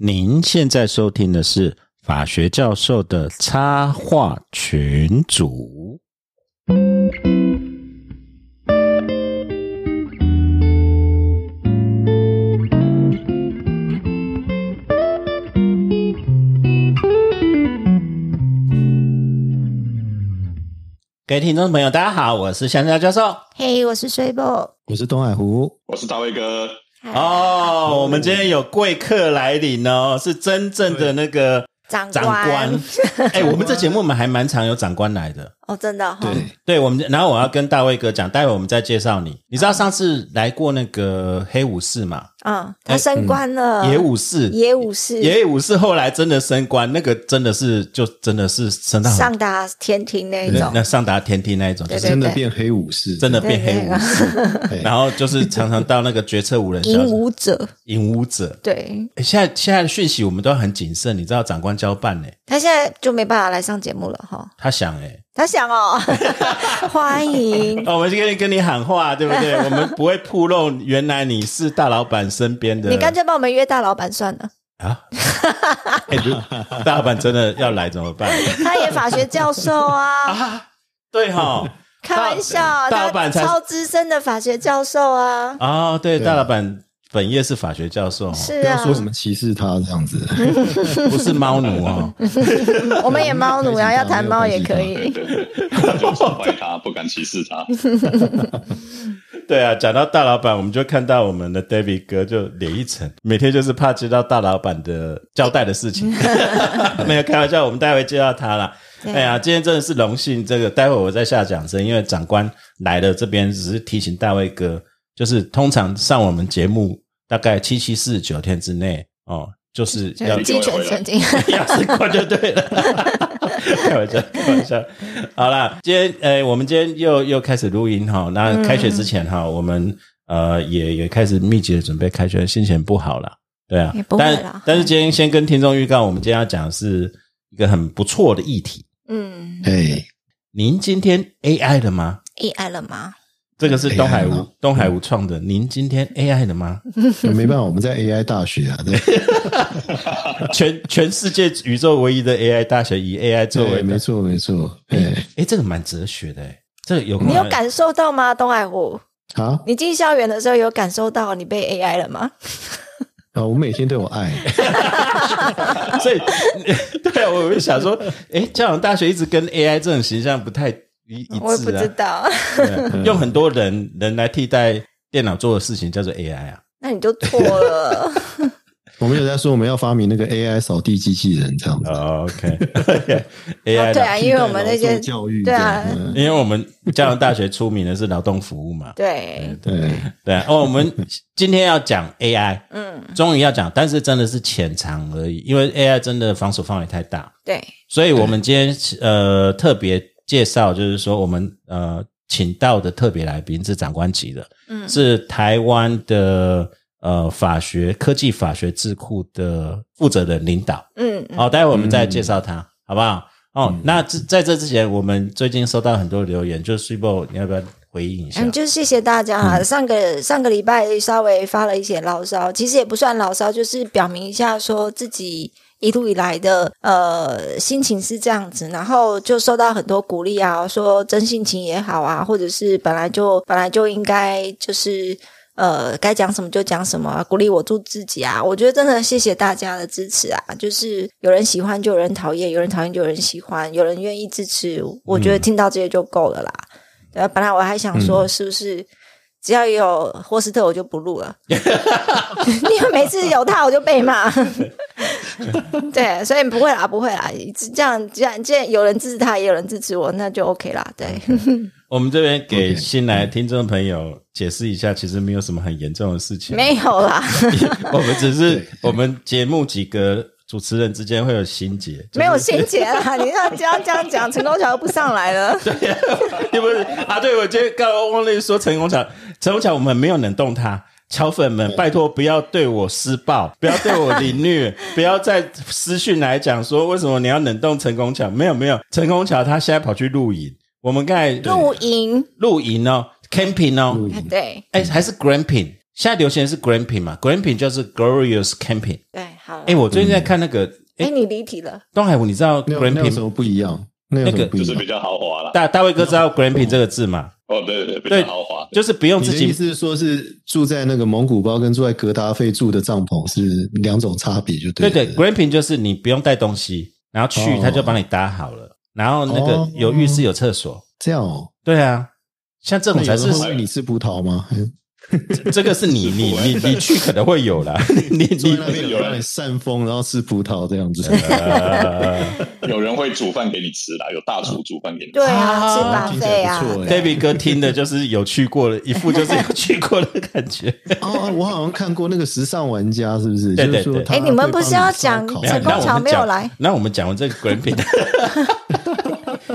您现在收听的是法学教授的插画群组。各位听众朋友，大家好，我是香蕉教授。嘿我是水波。我是东海湖，我是大卫哥，哦，我们今天有贵客来临哦，是真正的那个长长官。哎，我们这节目我们还蛮常有长官来的。哦，真的哈、对，对，我们然后我要跟大卫哥讲，待会我们再介绍你。你知道上次来过那个黑武士嘛？嗯，他升官了，野武士，野武士。野武士后来真的升官，那个真的是就真的是升到上达天庭那一种，那上达天庭那一种，就是真的变黑武士，真的变黑武士，然后就是常常到那个决策无人小引 武者，引武者。对。诶现在现在的讯息我们都很谨慎，你知道长官交办呢，他现在就没办法来上节目了哈。他想哎，他想哦，欢迎，哦我们就跟你跟你喊话，对不对？我们不会铺露原来你是大老板身边的，你干脆帮我们约大老板算了。啊，大老板真的要来怎么办？他也法学教授啊，啊？对哈，开玩笑，大老板超资深的法学教授啊，啊，对，对。大老板本业是法学教授，是啊不要说，什么歧视他这样子，不是猫奴哦。我们也猫奴啊，要谈猫也可以。我就崇拜他，不敢歧视他。对啊，讲到大老板，我们就看到我们的 David 哥就脸一沉，每天就是怕接到大老板的交代的事情。没有开玩笑，我们待会接到他了。哎呀，今天真的是荣幸，这个待会我再下讲声，因为长官来了，这边只是提醒大卫哥，就是通常上我们节目大概七七四十九天之内哦，就是要就鸡犬升天，要是过 就对了。开玩笑，开玩笑。好啦，今天呃，我们今天又又开始录音哈。那开学之前哈，我们呃也也开始密集的准备开学，心情不好啦。对啊也，不会但啦但是今天先跟听众预告，我们今天要讲的是一个很不错的议题。嗯哎，您今天 AI 了吗？，AI 了吗？这个是东海吴东海吴创的。您今天 AI 了吗？没办法，我们在 AI 大学啊，对，全全世界宇宙唯一的 AI 大学，以 AI 作为对，没错没错，哎，哎，这个蛮哲学的哎，这个有你有感受到吗，东海湖？好你进校园的时候有感受到你被 AI 了吗？啊，我每天都有爱，所以，对啊，我就想说，哎，交响大学一直跟 AI 这种形象不太一一我也不知道，用很多人人来替代电脑做的事情叫做 AI 啊。那你就错了。我们有在说我们要发明那个 AI 扫地机器人这样子，哦 OK，AI 对啊，因为我们那些教育对啊。因为我们交响大学出名的是劳动服务嘛，对，对，对。啊。哦，我们今天要讲 AI，嗯，终于要讲，但是真的是浅尝而已，因为 AI 真的防守范围太大。对，所以我们今天呃特别介绍，就是说我们呃请到的特别来宾是长官级的，嗯是台湾的呃法学科技法学智库的负责人领导。嗯，嗯好、待会我们再介绍他，好不好？哦，那这在这之前，我们最近收到很多留言，就是 e 你要不要回应一下？嗯，就谢谢大家啊！上个上个礼拜稍微发了一些牢骚，其实也不算牢骚，就是表明一下说自己一路以来的呃心情是这样子，然后就受到很多鼓励啊，说真性情也好啊，或者是本来就本来就应该就是。呃，该讲什么就讲什么啊，鼓励我做自己啊！我觉得真的谢谢大家的支持啊，就是有人喜欢就有人讨厌，有人讨厌就有人喜欢，有人愿意支持，我觉得听到这些就够了啦。对啊，本来我还想说，是不是只要有霍斯特我就不录了，因为每次有他我就被骂。对，所以不会啦，不会啦，这样这样，既然有人支持他，也有人支持我，那就 OK 啦。对，我们这边给新来的听众朋友解释一下，其实没有什么很严重的事情，没有啦，我们只是我们节目几个主持人之间会有心结，就是没有心结啦。你要这样这样讲，陈功桥又不上来了。对不是啊？对，我今天刚刚忘了说陈功强，陈功强我们没有冷冻他。乔粉们，拜托不要对我施暴，不要对我凌虐，不要再私讯来讲说为什么你要冷冻陈功桥？没有没有，陈功桥他现在跑去露营，我们刚才露营，露营哦，camping 哦，对哎，还是 gramping，现在流行的是 gramping 嘛，gramping 就是 glorious camping，对，好，哎，我最近在看那个，哎，你离题了。东海湖，你知道 Grand 那有什么不一样？那有什么不一样就是比？较豪华了。大大卫哥知道 Grand Pin 这个字吗？哦，对对对，比对较豪华。就是不用自己的意思是说，是住在那个蒙古包跟住在格达费住的帐篷是两种差别，就对了。对对，glamping 就是你不用带东西，然后去哦他就帮你搭好了，然后那个哦有浴室有厕所。这样哦。对啊，像这种才是你吃葡萄吗？这个是你你 你你去可能会有啦，你你那边有人扇风，然后吃葡萄这样子？呃有人会煮饭给你吃啦，有大厨煮饭给你吃。对啊，啊吃巴听起来菲啊，不错哎。David 哥听的就是有去过的，一副就是有去过的感觉。哦，我好像看过那个时尚玩家，是不是？对对对哎你们不是要讲烧烤陈功桥没有来那我们讲完这个 glamping，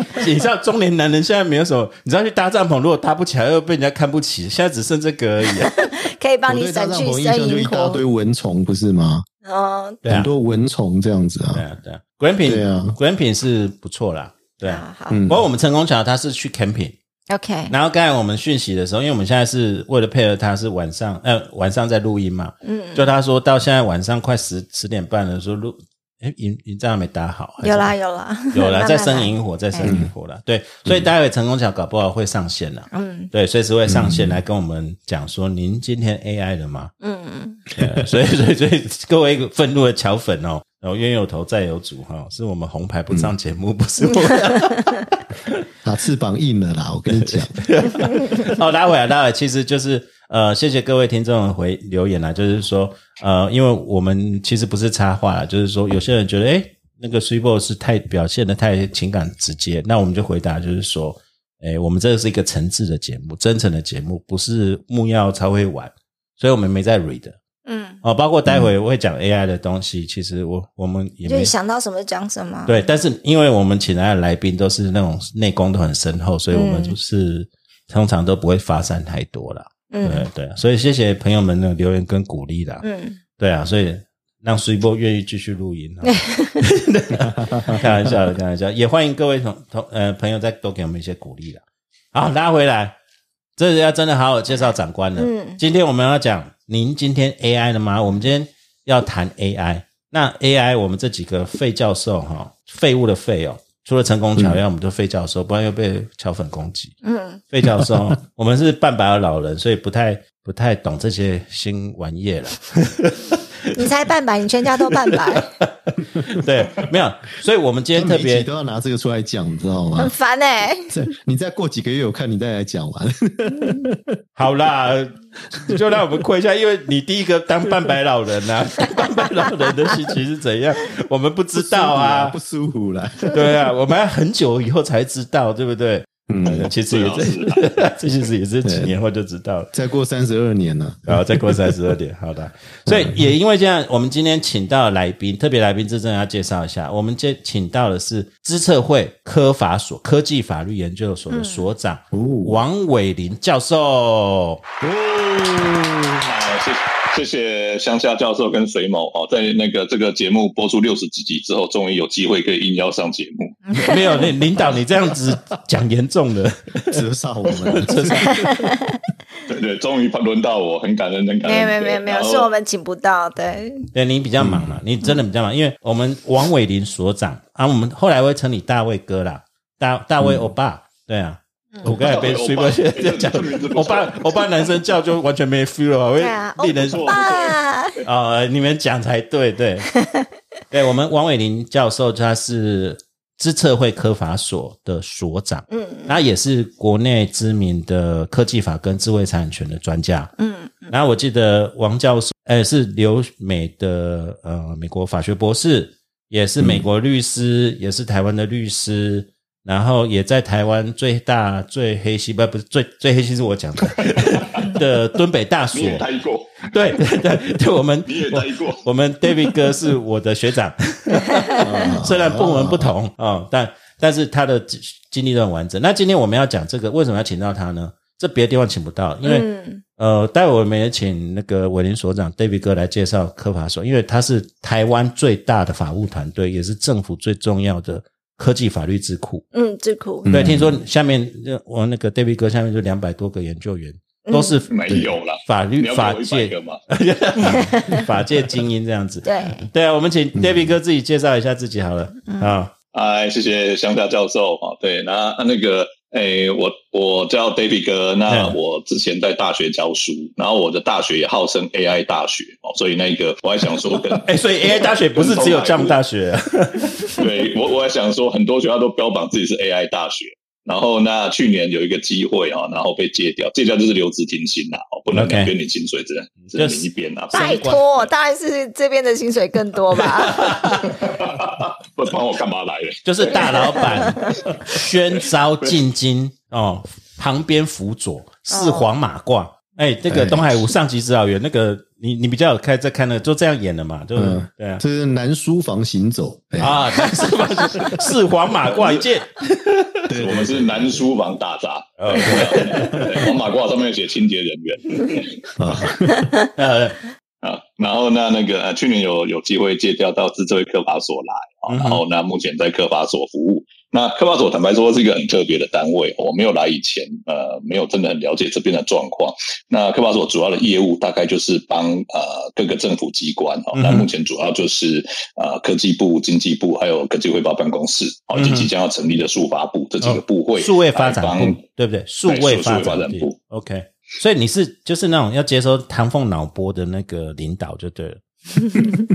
你知道中年男人现在没有什么，你知道去搭帐篷，如果搭不起来又被人家看不起，现在只剩这个而已、啊。可以帮你省去生萤就一大堆。蚊虫，不是吗？嗯，对啊很，多蚊虫这样子啊。对啊，对啊，glamping，对啊 glamping 是不错啦。对啊，好不过我们成功桥他是去 camping，，OK，然后刚才我们讯息的时候，因为我们现在是为了配合他，是晚上呃晚上在录音嘛，嗯，就他说到现在晚上快十十点半了，说录，哎，营营站还没打好，有啦有啦有啦，在生来萤火，在生萤火啦。对，所以待会成功桥搞不好会上线了。嗯对，随时会上线来跟我们讲说，您今天 AI 了吗？嗯嗯，对所以，所以，所以各位愤怒的桥粉哦，然后冤有头债有主哈，是我们红牌不上节目，不是我。打翅膀硬了啦，我跟你讲。好，拉回来，拉回来，其实就是呃，谢谢各位听众回留言啦，就是说呃，因为我们其实不是插话啦，就是说有些人觉得诶那个 s u p e 是太表现的太情感直接，那我们就回答就是说，诶我们这个是一个诚挚的节目，真诚的节目，不是木曜才会玩，所以我们没在 read 嗯，哦，包括待会我会讲 AI 的东西，其实我我们也没就是想到什么讲什么。对，但是因为我们请来的来宾都是那种内功都很深厚，所以我们就是、通常都不会发散太多了。嗯对对，所以谢谢朋友们的留言跟鼓励啦。嗯，对啊，所以让水波愿意继续录音。哦开玩笑的，开玩笑，也欢迎各位同同呃朋友再多给我们一些鼓励啦。好，拉回来，这是要真的好好介绍长官了。嗯今天我们要讲，您今天 AI 了吗？我们今天要谈 AI。那 AI，我们这几个废教授哈，废物的废哦，除了成功桥，要我们都废教授，不然又被乔粉攻击。嗯，废教授，我们是半百的老人，所以不太不太懂这些新玩意了。你才半百，你全家都半百，对，没有，所以我们今天特别都要拿这个出来讲，你知道吗很？烦哎。这你再过几个月，我看你再来讲完。好啦，就让我们亏一下，因为你第一个当半百老人啊，半百老人的心情是怎样，我们不知道啊不。舒服啦。对啊，我们要很久以后才知道，对不对？嗯，其实也最是，这 其实也是几年后就知道了。再过三十二年了。然后再过三十二年，好的。所以也因为这样，我们今天请到的来宾，特别来宾，这真的要介绍一下。我们接请到的是资策会科法所科技法律研究所的所长、哦王伟林教授。哦好，谢谢谢谢乡下教授跟水某哦，在那个这个节目播出六十几集之后，终于有机会可以应邀上节目。没有，那领导你这样子讲严重的，折煞我们，折煞 对对，终于轮到我，很感恩，很感没有恩。没有没有没有，是我们请不到，对，对你比较忙嘛，你真的比较忙，因为我们王伟林所长啊，我们后来会称你大卫哥啦，大大卫欧巴，对啊。我刚才被水波现在讲这名字，不错欧巴欧巴男生叫就完全没 feel 了，会对啊，令人说，啊、你们讲才对，对，对，我们王伟林教授他是资策会科法所的所长，嗯。他也是国内知名的科技法跟智慧财产权的专家。嗯。然后我记得王教授，呃，是留美的呃美国法学博士，也是美国律师，也是台湾的律师。然后也在台湾最大最黑心不不是最最黑心是我讲的 的敦北大所你，也待过，对对对，对我们 你也待过。我们 David 哥是我的学长，虽然部门不同啊、哦，但但是他的经经历都很完整。那今天我们要讲这个，为什么要请到他呢？这别的地方请不到，因为、嗯呃，待会我们也请那个伟林所长 David 哥来介绍科法所，因为他是台湾最大的法务团队，也是政府最重要的科技法律智库。嗯，智库，对，听说下面呃我那个 David 哥下面就两百多个研究员都是没有了，法律法界？法界精英这样子。对，对啊，我们请 David 哥自己介绍一下自己好了啊。哎，谢谢乡下教授啊。对，那那个，哎，我我叫 David 哥，那嗯我之前在大学教书，然后我的大学也号称 AI 大学哦，所以那个我还想说跟，哎，所以 AI 大学不是只有这样大学啊，对我我还想说，很多学校都标榜自己是 AI 大学。然后那去年有一个机会啊，然后被戒掉，戒掉就是留职停薪啦，哦，不能边领薪水，只能只能领一边啊。拜托，当然是这边的薪水更多吧？不然我干嘛来了？就是大老板 宣召进京哦，旁边辅佐是黄马褂。哎，这个哎。东海吴上级指导员，那个你你比较有开在看的，就这样演的嘛，就嗯。对啊。这是南书房行走，哎。啊，是吧？是黄马褂一件，对我们是南书房打杂，哦。对黄马褂上面写清洁人员。啊，呃，啊。然后那，那个呃去年有有机会借调到自治会科法所来啊，然后那，目前在科法所服务。那科法所坦白说是一个很特别的单位，我没有来以前，呃，没有真的很了解这边的状况。那科法所主要的业务大概就是帮呃各个政府机关哦，嗯哼那目前主要就是呃科技部、经济部还有科技汇报办公室，哦，以及将要成立的数发部这几个部会，数位发展部，对不对？数位发发展部部，OK。所以你是就是那种要接收唐凤脑波的那个领导就对了。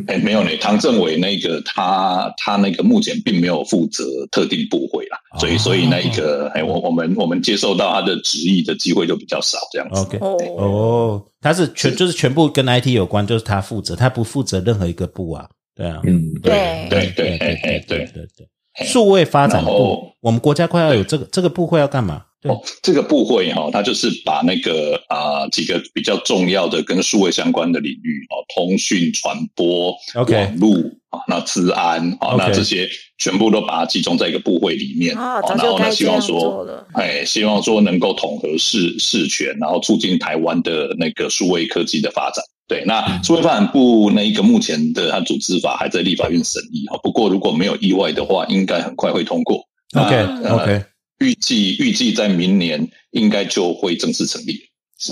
哎，没有呢，唐政委那个他他那个目前并没有负责特定部会啦，所以哦所以那一个哎，我我们我们接受到他的旨意的机会就比较少，这样子。OK，哦，哦，他是全就是全部跟 IT 有关，就是他负责，他不负责任何一个部啊。对啊，嗯，对对对嘿嘿对对对对。数位发展部，我们国家快要有这个这个部会要干嘛？对哦，这个部会哈、它就是把那个啊、几个比较重要的跟数位相关的领域哦，通讯、传播、网络啊，那治安啊那这些全部都把它集中在一个部会里面啊，哦早就然后呢，希望说。哎，希望说能够统合事事权，然后促进台湾的那个数位科技的发展。对，那数位发展部那一个目前的它组织法还在立法院审议哈，不过如果没有意外的话，应该很快会通过。OK OK，预计预计在明年应该就会正式成立。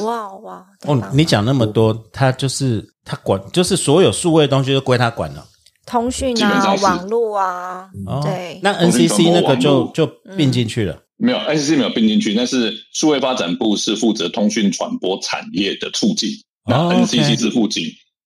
哇哇！哦你讲那么多，他就是他管，就是所有数位的东西都归他管了。通讯啊，网络啊，哦对，那 NCC 那个就就并进去了。没有 NCC 没有并进去，但是数位发展部是负责通讯传播产业的促进，那哦 NCC 是负责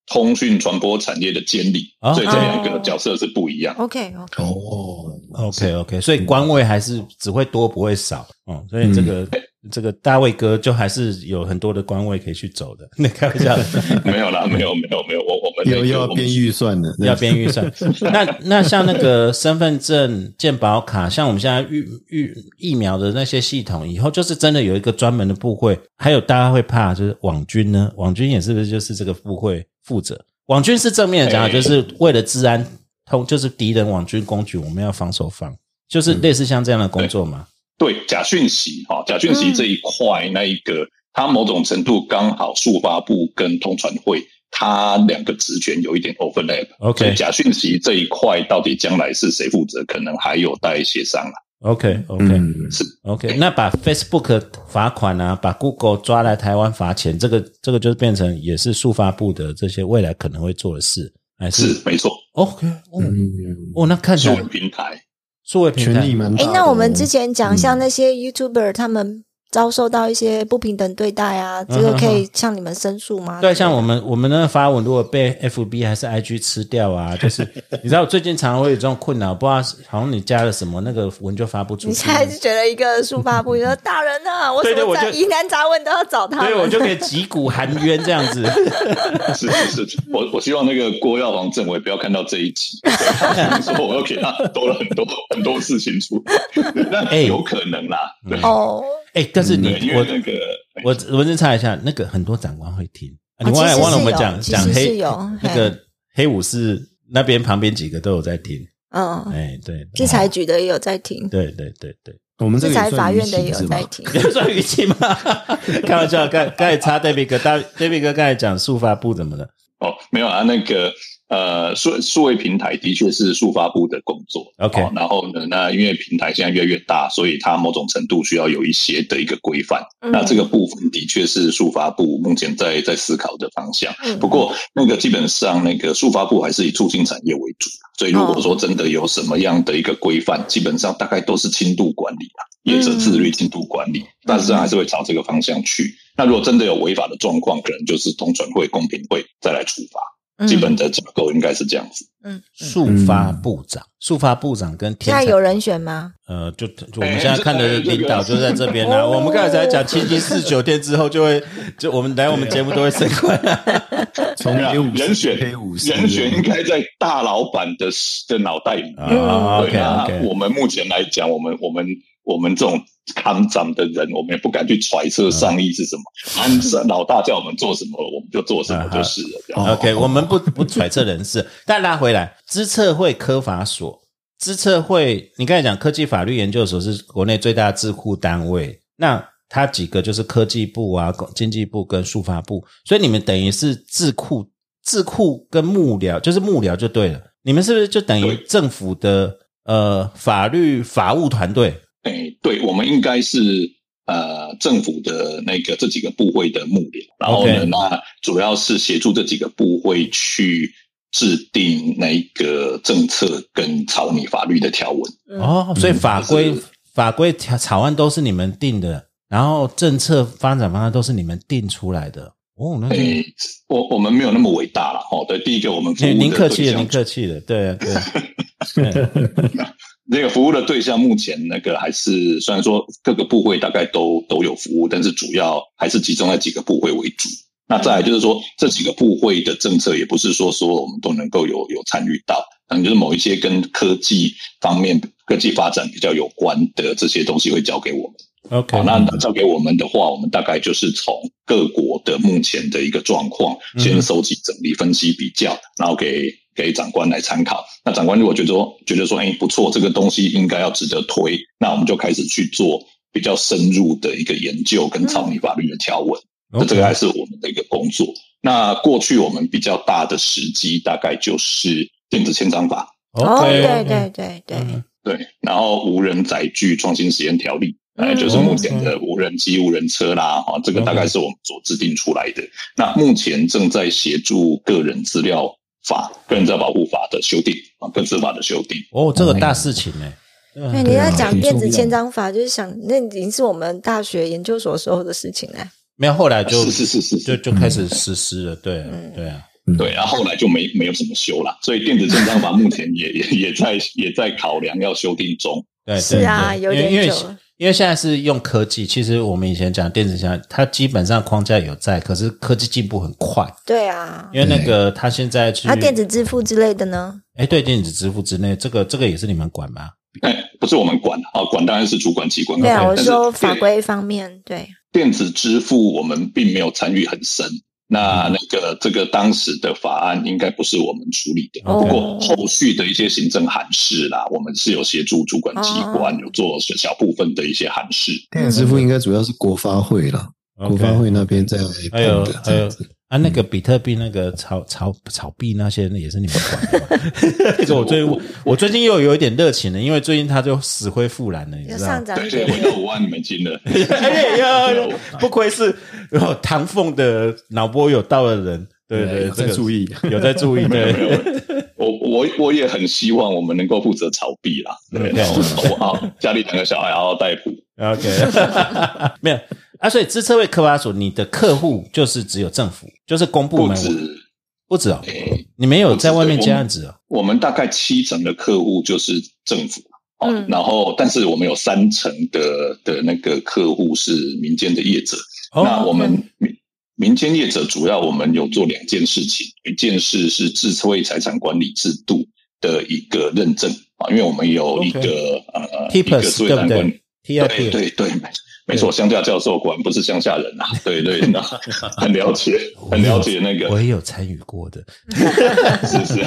通讯传播产业的监理，哦所以这两个角色是不一样。OK OK，哦，OK OK，所以官位还是只会多不会少哦，所以这个、这个大卫哥就还是有很多的官位可以去走的。那开玩笑的，没有啦，没有没有没有，我我们那又个我们又要编预算的，要编预算。那那像那个身份证、健保卡，像我们现在预预疫苗的那些系统，以后就是真的有一个专门的部会。还有大家会怕就是网军呢？网军也是不是就是这个部会负责？网军是正面的讲就是为了治安通，就是敌人网军攻击，我们要防守方，就是类似像这样的工作嘛。对假讯息哈，假讯息这一块那一个，它某种程度刚好数发部跟通传会。它两个职权有一点 overlap，OK 所以假讯息这一块到底将来是谁负责，可能还有待协商啊。OK OK、嗯，是。OK，那把 Facebook 罚款啊，把 Google 抓来台湾罚钱，这个这个就变成也是速发部的这些未来可能会做的事，还是是没错，OK 哦、嗯，哦，那看起数来位平台。作为平台。权力蛮大哎那我们之前讲嗯。像那些 YouTuber 他们遭受到一些不平等对待啊，这个可以向你们申诉吗？对，像我们我们那个发文，如果被 FB 还是 IG 吃掉啊，就是你知道，我最近常常会有这种困扰，不知道好像你加了什么，那个文就发不出去。你现在就觉得一个书发布，你 说大人啊，我怎么在疑难杂问都要找他对，我。就可以击鼓含冤这样子。是是是，我我希望那个郭耀煌政委不要看到这一集，对说我又给他多了很多很多事情出来，那哎有可能啦，对哦，哎，但是你我那个我我先查一下，那个很多长官会听。啊你哦忘了忘了我们讲讲黑那个黑武士那边旁边几个都有在听。嗯，哎，对，制裁局的也有在听，对对对对。我们这制裁法院的也有在？听。有算语气吗？开玩笑，刚刚才插 David 哥，大 David 哥刚才讲速发部怎么了？哦，没有啊，那个呃，数数位平台的确是数发部的工作。OK 哦然后呢，那因为平台现在越来越大，所以它某种程度需要有一些的一个规范。嗯那这个部分的确是数发部目前在在思考的方向。嗯不过，那个基本上那个数发部还是以促进产业为主，所以如哦果说真的有什么样的一个规范，基本上大概都是轻度管理啊，业者自律、轻度管理，但是还是会朝这个方向去。那如果真的有违法的状况，可能就是通传会、公平会再来处罚。嗯基本的架构应该是这样子。嗯，速发部长，速发部长跟现天才在有人选吗？呃，就就我们现在看的领导就在这边啦。我们刚才在讲七七四九天之后，就会就我们来我们节目都会升官啊。从人选人选应该在大老板的的脑袋里面。啊，OK OK，我们目前来讲，我们我们我们这种看长的人，我们也不敢去揣测上意是什么。按照老大叫我们做什么，我们就做什么就是了。OK，我们不不揣测人事，但拉回来，资策会科法所，资策会，你刚才讲科技法律研究所是国内最大的智库单位，那它几个就是科技部啊、经济部跟数发部，所以你们等于是智库、智库跟幕僚，就是幕僚就对了。你们是不是就等于政府的呃法律法务团队？哎，对，我们应该是呃政府的那个这几个部会的幕僚，然后呢那主要是协助这几个部会去制定那个政策跟草拟法律的条文。嗯哦，所以法规、就是法规条草案都是你们定的，然后政策发展方案都是你们定出来的。哦，那我我们没有那么伟大了哦。对，第一个我们服务的您您客气了，您客气了，对啊对啊。对那个服务的对象目前那个还是虽然说各个部会大概都都有服务，但是主要还是集中在几个部会为主。那再来就是说，这几个部会的政策也不是说说我们都能够有有参与到，可能就是某一些跟科技方面、科技发展比较有关的这些东西会交给我们。OK，好，那交给我们的话，我们大概就是从各国的目前的一个状况，嗯先收集、整理、分析、比较，然后给给长官来参考。那长官如果觉得说觉得说，哎，不错，这个东西应该要值得推，那我们就开始去做比较深入的一个研究跟草拟法律的条文。那这个还是我们的一个工作。那过去我们比较大的时机，大概就是电子签章法，哦对对对对，嗯对，然后无人载具创新实验条例，嗯呃，就是目前的无人机、无人车啦，哈、这个大概是我们所制定出来的。那目前正在协助个人资料法、个人资料保护法的修订啊，个资法的修订。哦，这个大事情呢。对，嗯你在讲很电子签章法，就是想那已经是我们大学研究所时候的事情了。没有，后来就是是是是就就开始实施了，对对啊。对，然后后来就没没有什么修了，所以电子签章法目前也也也在也在考量要修订中。对，是啊有点久了因为现在是用科技，其实我们以前讲电子箱，它基本上框架有在，可是科技进步很快，对啊，因为那个它现在去，它电子支付之类的呢？哎，对电子支付之类，这个这个也是你们管吗？哎，不是我们管啊，管当然是主管机关。对啊，我说法对规方面，对，电子支付我们并没有参与很深。那那个这个当时的法案应该不是我们处理的，哦不过后续的一些行政函释啦，我们是有协助主管机关哦有做小部分的一些函释。电子支付应该主要是国发会啦，国发会那边在还有还有这样子。啊，那个比特币、那个炒炒炒币那些，那也是你们管的吗。这个我最我我最近又有一点热情了，因为最近它就死灰复燃了，你知道吗？要上涨对对，一点回到五万美金了。哎呀，不愧是有唐凤的脑波有到的人，对对，有这个在注意有在注意，没有没对。有，我我我也很希望我们能够负责炒币啦。对，嗯然后我好家里两个小孩好好带谱。OK，没有啊，所以资策会科发所，你的客户就是只有政府，就是公部门，不止，不止哦，诶你没有在外面接案子哦。我们大概七成的客户就是政府。哦嗯，然后，但是我们有三成的的那个客户是民间的业者。哦那我们民民间业者主要我们有做两件事情，一件事是智慧财产管理制度的一个认证啊，因为我们有一个呃一个财产管理对对对，没错，乡下教授果然不是乡下人啊，对对，那很了解，很了解那个。我也有参与过的。是是，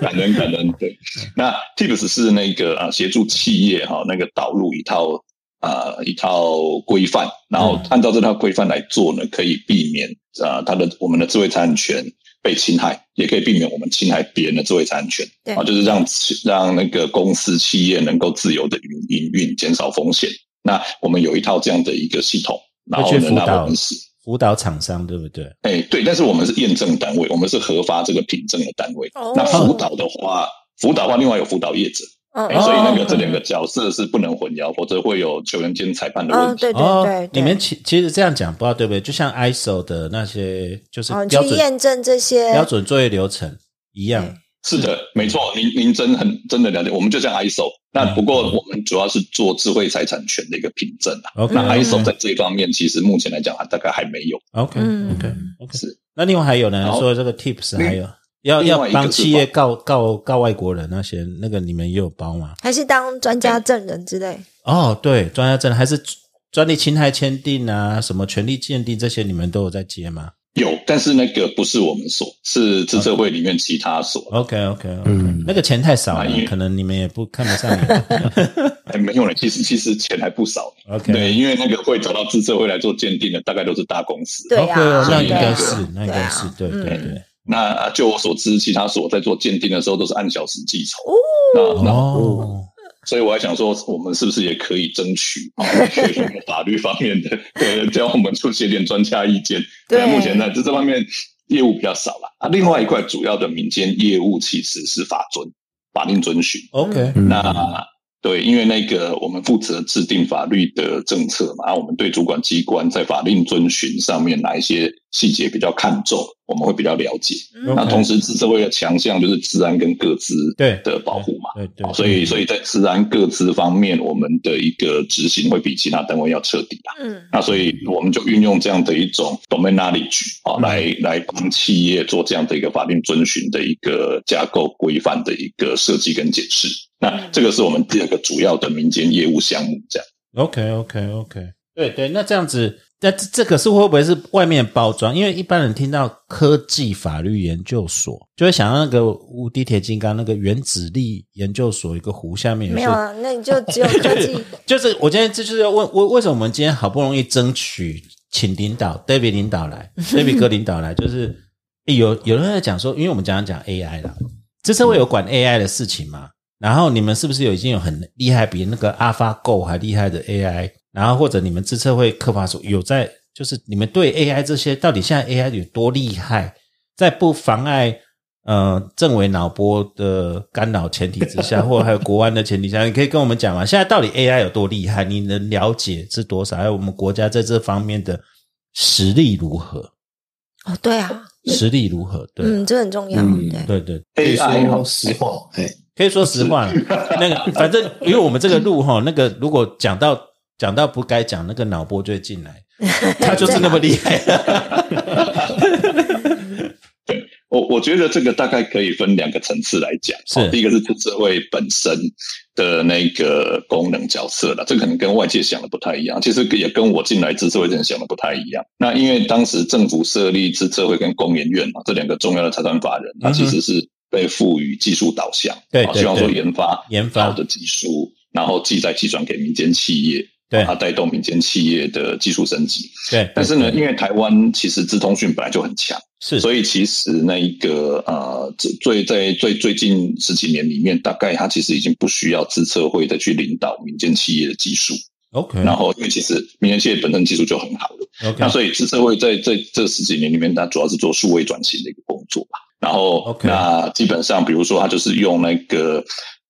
感恩感恩。对，那 Tips 是那个啊，协助企业哈、那个导入一套啊一套规范，然后按照这套规范来做呢，可以避免啊它的我们的智慧财产权被侵害，也可以避免我们侵害别人的智慧财产权。对。啊，就是让让那个公司企业能够自由的营营运，减少风险。那我们有一套这样的一个系统，然后去辅导那我们是。辅导厂商对不对？哎，对，但是我们是验证单位，我们是核发这个凭证的单位。哦那辅导的话，辅导的话，另外有辅导业者，所以那个哦这两个角色是不能混淆，否则会有球员兼裁判的嗯，问题。对对哦对，对你们其其实这样讲不知道对不对？就像 ISO 的那些就是去验证这些标准作业流程一样。是的，没错，您您真很真的了解，我们就像 ISO，那不过我们主要是做智慧财产权的一个凭证啊。OK，那嗯 ISO 在这一方面，其实目前来讲，还大概还没有。OK 嗯 OK OK。是那另外还有呢，说这个 Tips 还有要要帮企业告告告外国人那些，那个你们也有包吗？还是当专家证人之类。哦，对，专家证人还是专利侵害签订啊，什么权利鉴定这些，你们都有在接吗有，但是那个不是我们所，是自测会里面其他所。？OK OK OK，、嗯那个钱太少了为，可能你们也不看得上眼。哎，没有了，其实其实钱还不少。OK，对，因为那个会找到自测会来做鉴定的，大概都是大公司。，对 OK，啊，那应该是，那应该是，对对嗯对。那啊就我所知，其他所在做鉴定的时候都是按小时计酬。哦，那那哦，所以我还想说，我们是不是也可以争取 法律方面的，对，教我们出写点专家意见。对目前在这这方面业务比较少了啊。另外一块主要的民间业务其实是法遵、法令遵循。OK，嗯那对，因为那个我们负责制定法律的政策嘛，啊我们对主管机关在法令遵循上面哪一些细节比较看重，我们会比较了解。嗯那同时，自社会的强项就是治安跟各资对的保护嘛。对对，所以，所以在治安各资方面，我们的一个执行会比其他单位要彻底啊。嗯那所以我们就运用这样的一种 domain knowledge 啊，嗯来来帮企业做这样的一个法定遵循的一个架构规范的一个设计跟解释。那这个是我们第二个主要的民间业务项目，这样。OK OK OK，对对，那这样子，那这这个是会不会是外面包装？因为一般人听到科技法律研究所，就会想到那个无敌铁金刚那个原子力研究所一个湖下面有没有啊，那你就只有科技，就是我今天这就是要问为为什么我们今天好不容易争取请领导 David 领导来，David 哥领导来，就是有有人在讲说，因为我们讲讲 AI 啦，这次会有管 AI 的事情嘛？然后你们是不是有已经有很厉害，比那个 AlphaGo 还厉害的 AI？然后或者你们自测会科法所有在，就是你们对 AI 这些到底现在 AI 有多厉害，在不妨碍呃政委脑波的干扰前提之下，或者还有国安的前提下，你可以跟我们讲吗？现在到底 AI 有多厉害？你能了解是多少？还有我们国家在这方面的实力如何？哦，对啊，实力如何？对、嗯，这很重要，嗯对，对对，可以 AI 说实话，哎，可以说实话。那个反正因为我们这个路哈，那个如果讲到讲到不该讲，那个脑波就会进来，他就是那么厉害。我我觉得这个大概可以分两个层次来讲。是。哦第一个是自社会本身的那个功能角色了，这可能跟外界想的不太一样，其实也跟我进来自社会人想的不太一样。那因为当时政府设立自社会跟工研院嘛，这两个重要的财团法人，它其实是被赋予技术导向，对希望说研发研发。好的技术，然后寄在寄转给民间企业，对它带动民间企业的技术升级。对，但是呢，因为台湾其实资通讯本来就很强。是所以其实那一个呃，最最在最最近十几年里面，大概它其实已经不需要资策会的去领导民间企业的技术，OK，然后因为其实民间企业本身技术就很好了，OK，那所以资策会在这这十几年里面，它主要是做数位转型的一个工作吧。然后 OK 那基本上，比如说它就是用那个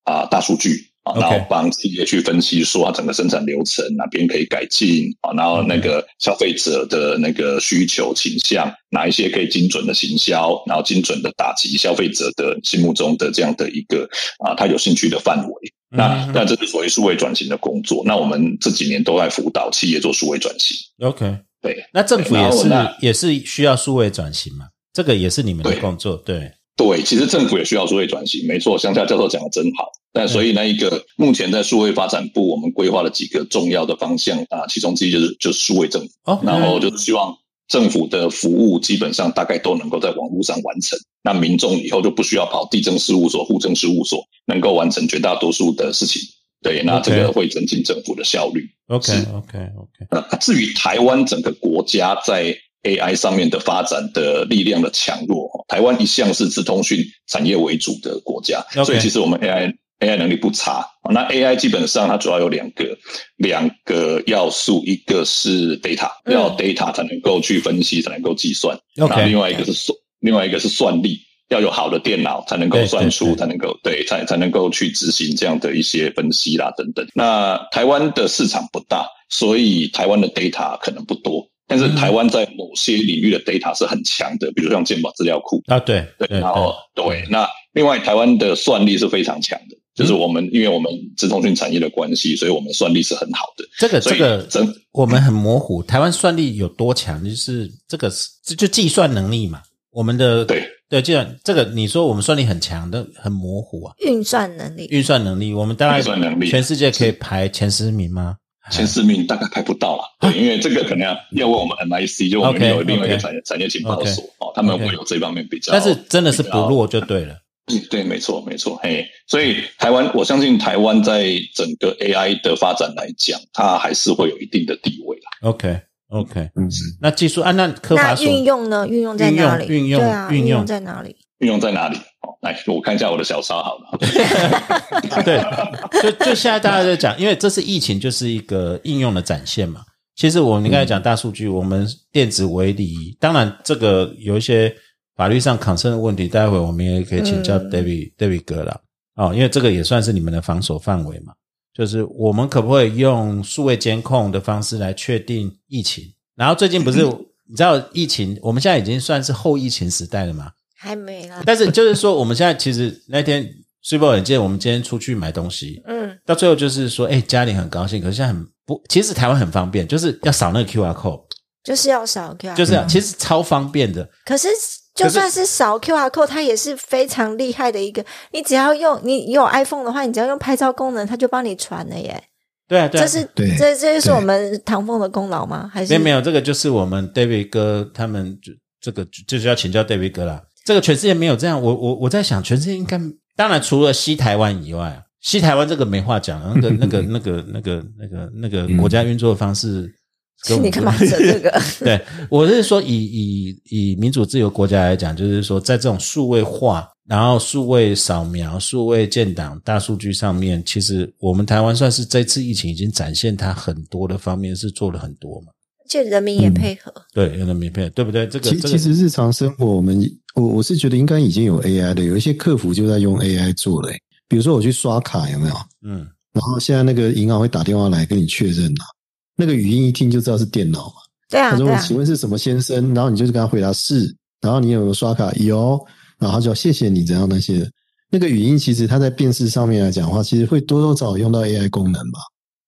啊、大数据啊，然后帮企业去分析说它整个生产流程哪边可以改进啊，然后那个消费者的那个需求倾向，哪一些可以精准的行销，然后精准的打击消费者的心目中的这样的一个啊他有兴趣的范围。那嗯那这是所谓数位转型的工作。那我们这几年都在辅导企业做数位转型。OK，对，那政府也是也是需要数位转型嘛？这个也是你们的工作，对对，其实政府也需要数位转型，没错，乡下教授讲的真好。但所以那一个目前在数位发展部，我们规划了几个重要的方向啊，其中之一就是就是数位政府，哦，然后就是希望政府的服务基本上大概都能够在网络上完成，那民众以后就不需要跑地政事务所、户政事务所，能够完成绝大多数的事情。对，那这个会增进政府的效率。OK OK OK 那至于台湾整个国家在 AI 上面的发展的力量的强弱。台湾一向是资通讯产业为主的国家，所以其实我们 AI AI 能力不差。那 AI 基本上它主要有两个两个要素，一个是 data，要 data 才能够去分析，才能够计算。那另外一个是算，另外一个是算力。要有好的电脑才能够算出，才能够对，才才能够去执行这样的一些分析啦等等。那台湾的市场不大，所以台湾的 data 可能不多。但是台湾在某些领域的 data 是很强的，比如像健保资料库啊，对对，然后对，那另外台湾的算力是非常强的，就是我们因为我们资通讯产业的关系，所以我们算力是很好的。这个这个真我们很模糊，台湾算力有多强？就是这个是就计算能力嘛，我们的对。对，计算这个你说我们算力很强，但很模糊啊。运算能力，运算能力，我们大概运算能力，全世界可以排前十名吗？前四名大概排不到了，对，因为这个可能要要问我们 MIC，就我们有另外一个产业产业情报所哦，他们会有这方面比较。但是真的是不弱就对了。嗯，对，没错，没错，嘿，所以台湾，我相信台湾在整个 AI 的发展来讲，它还是会有一定的地位啦。OK。OK，嗯，那技术啊，那科法所运用呢？运用在哪里？运用对啊，运用在哪里？运用在哪里？好，来我看一下我的小抄好了。对，就就现在大家在讲，因为这是疫情，就是一个应用的展现嘛。其实我们刚才讲大数据，我们电子为例，当然这个有一些法律上产生的问题，待会我们也可以请教 David David 哥了哦，因为这个也算是你们的防守范围嘛。就是我们可不可以用数位监控的方式来确定疫情？然后最近不是 你知道疫情，我们现在已经算是后疫情时代了吗？还没啦。但是就是说，我们现在其实那天睡不很见，我们今天出去买东西，嗯，到最后就是说，哎，家里很高兴，可是现在很不，其实台湾很方便，就是要扫那个 QR code，就是要扫 QR，就是要，其实超方便的。可是。就算是扫 QR code，它也是非常厉害的一个。你只要用你有 iPhone 的话，你只要用拍照功能，它就帮你传了耶。对啊，这是这这就是我们唐凤的功劳吗？还是没有没有，这个就是我们 David 哥他们就这个就是要请教 David 哥啦。这个全世界没有这样，我我我在想，全世界应该当然除了西台湾以外，西台湾这个没话讲，那个那个 那个那个那个那个国家运作的方式。你干嘛扯这个？对，我是说，以以以民主自由国家来讲，就是说，在这种数位化、然后数位扫描、数位建档、大数据上面，其实我们台湾算是这次疫情已经展现它很多的方面是做了很多嘛。且人民也配合，对，人民配合，对不对？这个其其实日常生活，我们我我是觉得应该已经有 AI 的，有一些客服就在用 AI 做了。比如说我去刷卡，有没有？嗯，然后现在那个银行会打电话来跟你确认啊。那个语音一听就知道是电脑嘛？对啊。他说：“请问是什么先生？”然后你就是跟他回答是。然后你有没有刷卡？有。然后就要谢谢你这样那些。那个语音其实它在辨识上面来讲的话，其实会多多少用到 AI 功能吧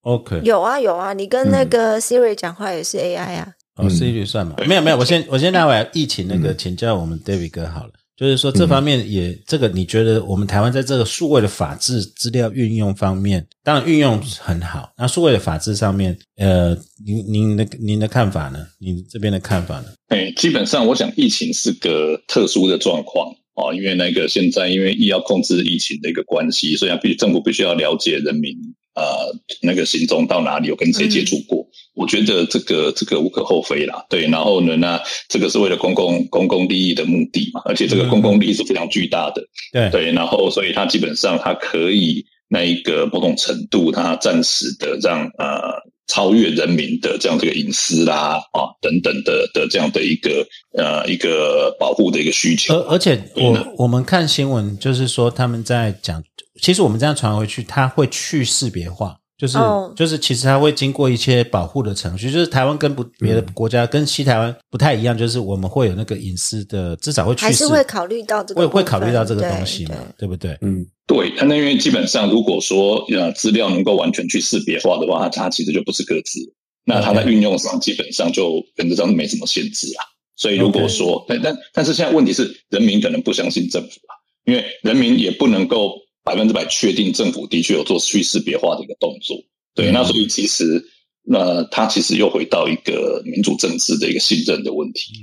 ？OK。有啊有啊，你跟那个 Siri 讲话也是 AI 啊。哦，Siri 算吗？没有没有，我先我先待会疫情那个请教我们 David 哥好了。就是说，这方面也这个，你觉得我们台湾在这个数位的法治资料运用方面，当然运用很好。那数位的法治上面，呃，您您的您的看法呢？您这边的看法呢？哎，基本上我想，疫情是个特殊的状况哦，因为那个现在因为医要控制疫情的一个关系，所以必政府必须要了解人民。呃，那个行踪到哪里，有跟谁接触过？我觉得这个这个无可厚非啦。对，然后呢，那这个是为了公共公共利益的目的嘛，而且这个公共利益是非常巨大的。对对，然后所以它基本上它可以那一个某种程度，它暂时的让呃超越人民的这样这个隐私啦啊等等的的这样的一个呃一个保护的一个需求。而而且我我们看新闻就是说他们在讲。其实我们这样传回去，它会去识别化，就是就是，其实它会经过一些保护的程序。就是台湾跟不别的国家跟西台湾不太一样，就是我们会有那个隐私的，至少会还是会考虑到这个，会会考虑到这个东西嘛，对不对？嗯，对。那因为基本上，如果说呃资料能够完全去识别化的话，它其实就不是个资，那它在运用上基本上就原则上没什么限制啊。所以如果说，但但但是现在问题是，人民可能不相信政府啊，因为人民也不能够。百分之百确定政府的确有做去识别化的一个动作，对，那所以其实那他其实又回到一个民主政治的一个信任的问题。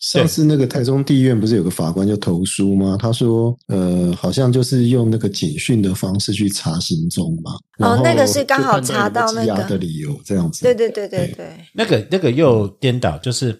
上次那个台中地院不是有个法官就投诉吗？他说，呃，好像就是用那个简讯的方式去查行踪嘛。哦，那个是刚好查到那个的理由这样子。对对对对对，那个那个又颠倒，就是